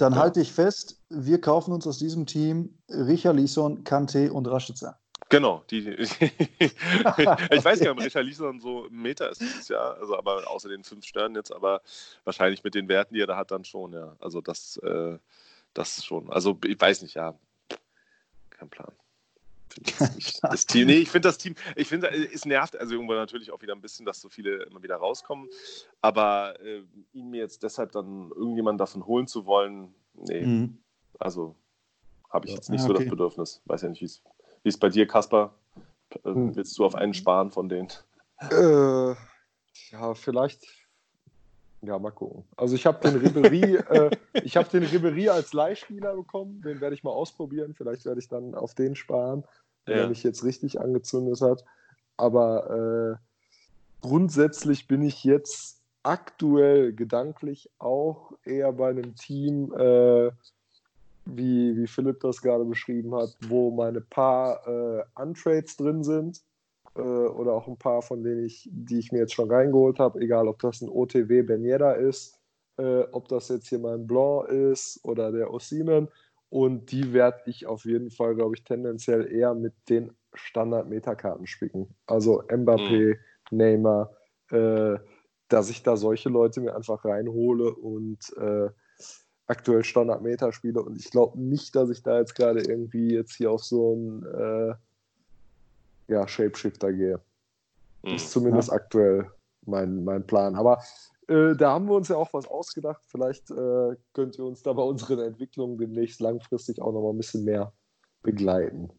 dann ja. halte ich fest, wir kaufen uns aus diesem Team Richard Lisson, Kante und Rashica. Genau, die, ich weiß nicht, ob Richard Lisson so ein Meter ist dieses Jahr, also aber außer den fünf Sternen jetzt, aber wahrscheinlich mit den Werten, die er da hat, dann schon, ja. Also das, äh, das schon. Also ich weiß nicht, ja. Kein Plan. das Team, nee, ich finde das Team, ich finde, es nervt also irgendwo natürlich auch wieder ein bisschen, dass so viele immer wieder rauskommen. Aber äh, ihn mir jetzt deshalb dann irgendjemanden davon holen zu wollen, nee. Mhm. Also habe ich jetzt nicht ja, okay. so das Bedürfnis. Weiß ja nicht, wie es bei dir, Kasper. Äh, hm. willst du auf einen sparen von denen? Äh, ja, vielleicht. Ja, mal gucken. Also ich habe den Ribery, äh, ich habe den Ribery als Leihspieler bekommen. Den werde ich mal ausprobieren. Vielleicht werde ich dann auf den sparen ja. der mich jetzt richtig angezündet hat. Aber äh, grundsätzlich bin ich jetzt aktuell gedanklich auch eher bei einem Team, äh, wie, wie Philipp das gerade beschrieben hat, wo meine paar äh, Untrades drin sind äh, oder auch ein paar von denen ich, die ich mir jetzt schon reingeholt habe, egal ob das ein OTW Benjeda ist, äh, ob das jetzt hier mein Blanc ist oder der Osimen und die werde ich auf jeden Fall, glaube ich, tendenziell eher mit den Standard-Metakarten spicken. Also Mbappé, mhm. Neymar, äh, dass ich da solche Leute mir einfach reinhole und äh, aktuell Standard-Meta spiele. Und ich glaube nicht, dass ich da jetzt gerade irgendwie jetzt hier auf so einen äh, ja, Shapeshifter gehe. Mhm. Ist zumindest ja. aktuell mein, mein Plan. Aber äh, da haben wir uns ja auch was ausgedacht. Vielleicht äh, könnt ihr uns da bei unseren Entwicklungen demnächst langfristig auch noch mal ein bisschen mehr begleiten.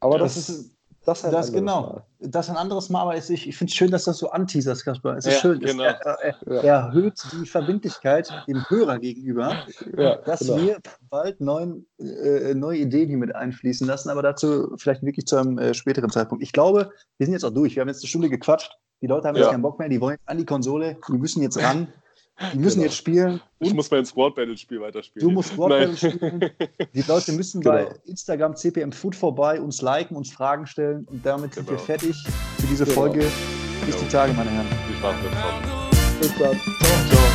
Aber das, das ist das, halt das genau. Mal. Das ist ein anderes Mal, aber ich, ich finde es schön, dass du das so anteaserst, Kasper. Es ist ja, schön. Genau. Es er, er, erhöht die Verbindlichkeit dem Hörer gegenüber, ja, dass genau. wir bald neuen, äh, neue Ideen hier mit einfließen lassen, aber dazu vielleicht wirklich zu einem äh, späteren Zeitpunkt. Ich glaube, wir sind jetzt auch durch. Wir haben jetzt eine Stunde gequatscht. Die Leute haben ja. jetzt keinen Bock mehr, die wollen an die Konsole, die müssen jetzt ran. Die müssen genau. jetzt spielen. Ich muss mein Squad Battle Spiel weiterspielen. Du musst Squad Battle spielen. Die Leute müssen genau. bei Instagram CPM Food vorbei, uns liken, uns Fragen stellen und damit genau. sind wir genau. fertig für diese genau. Folge. Bis die Tage, meine Herren. Viel Spaß Bis dann. Ciao. Ciao.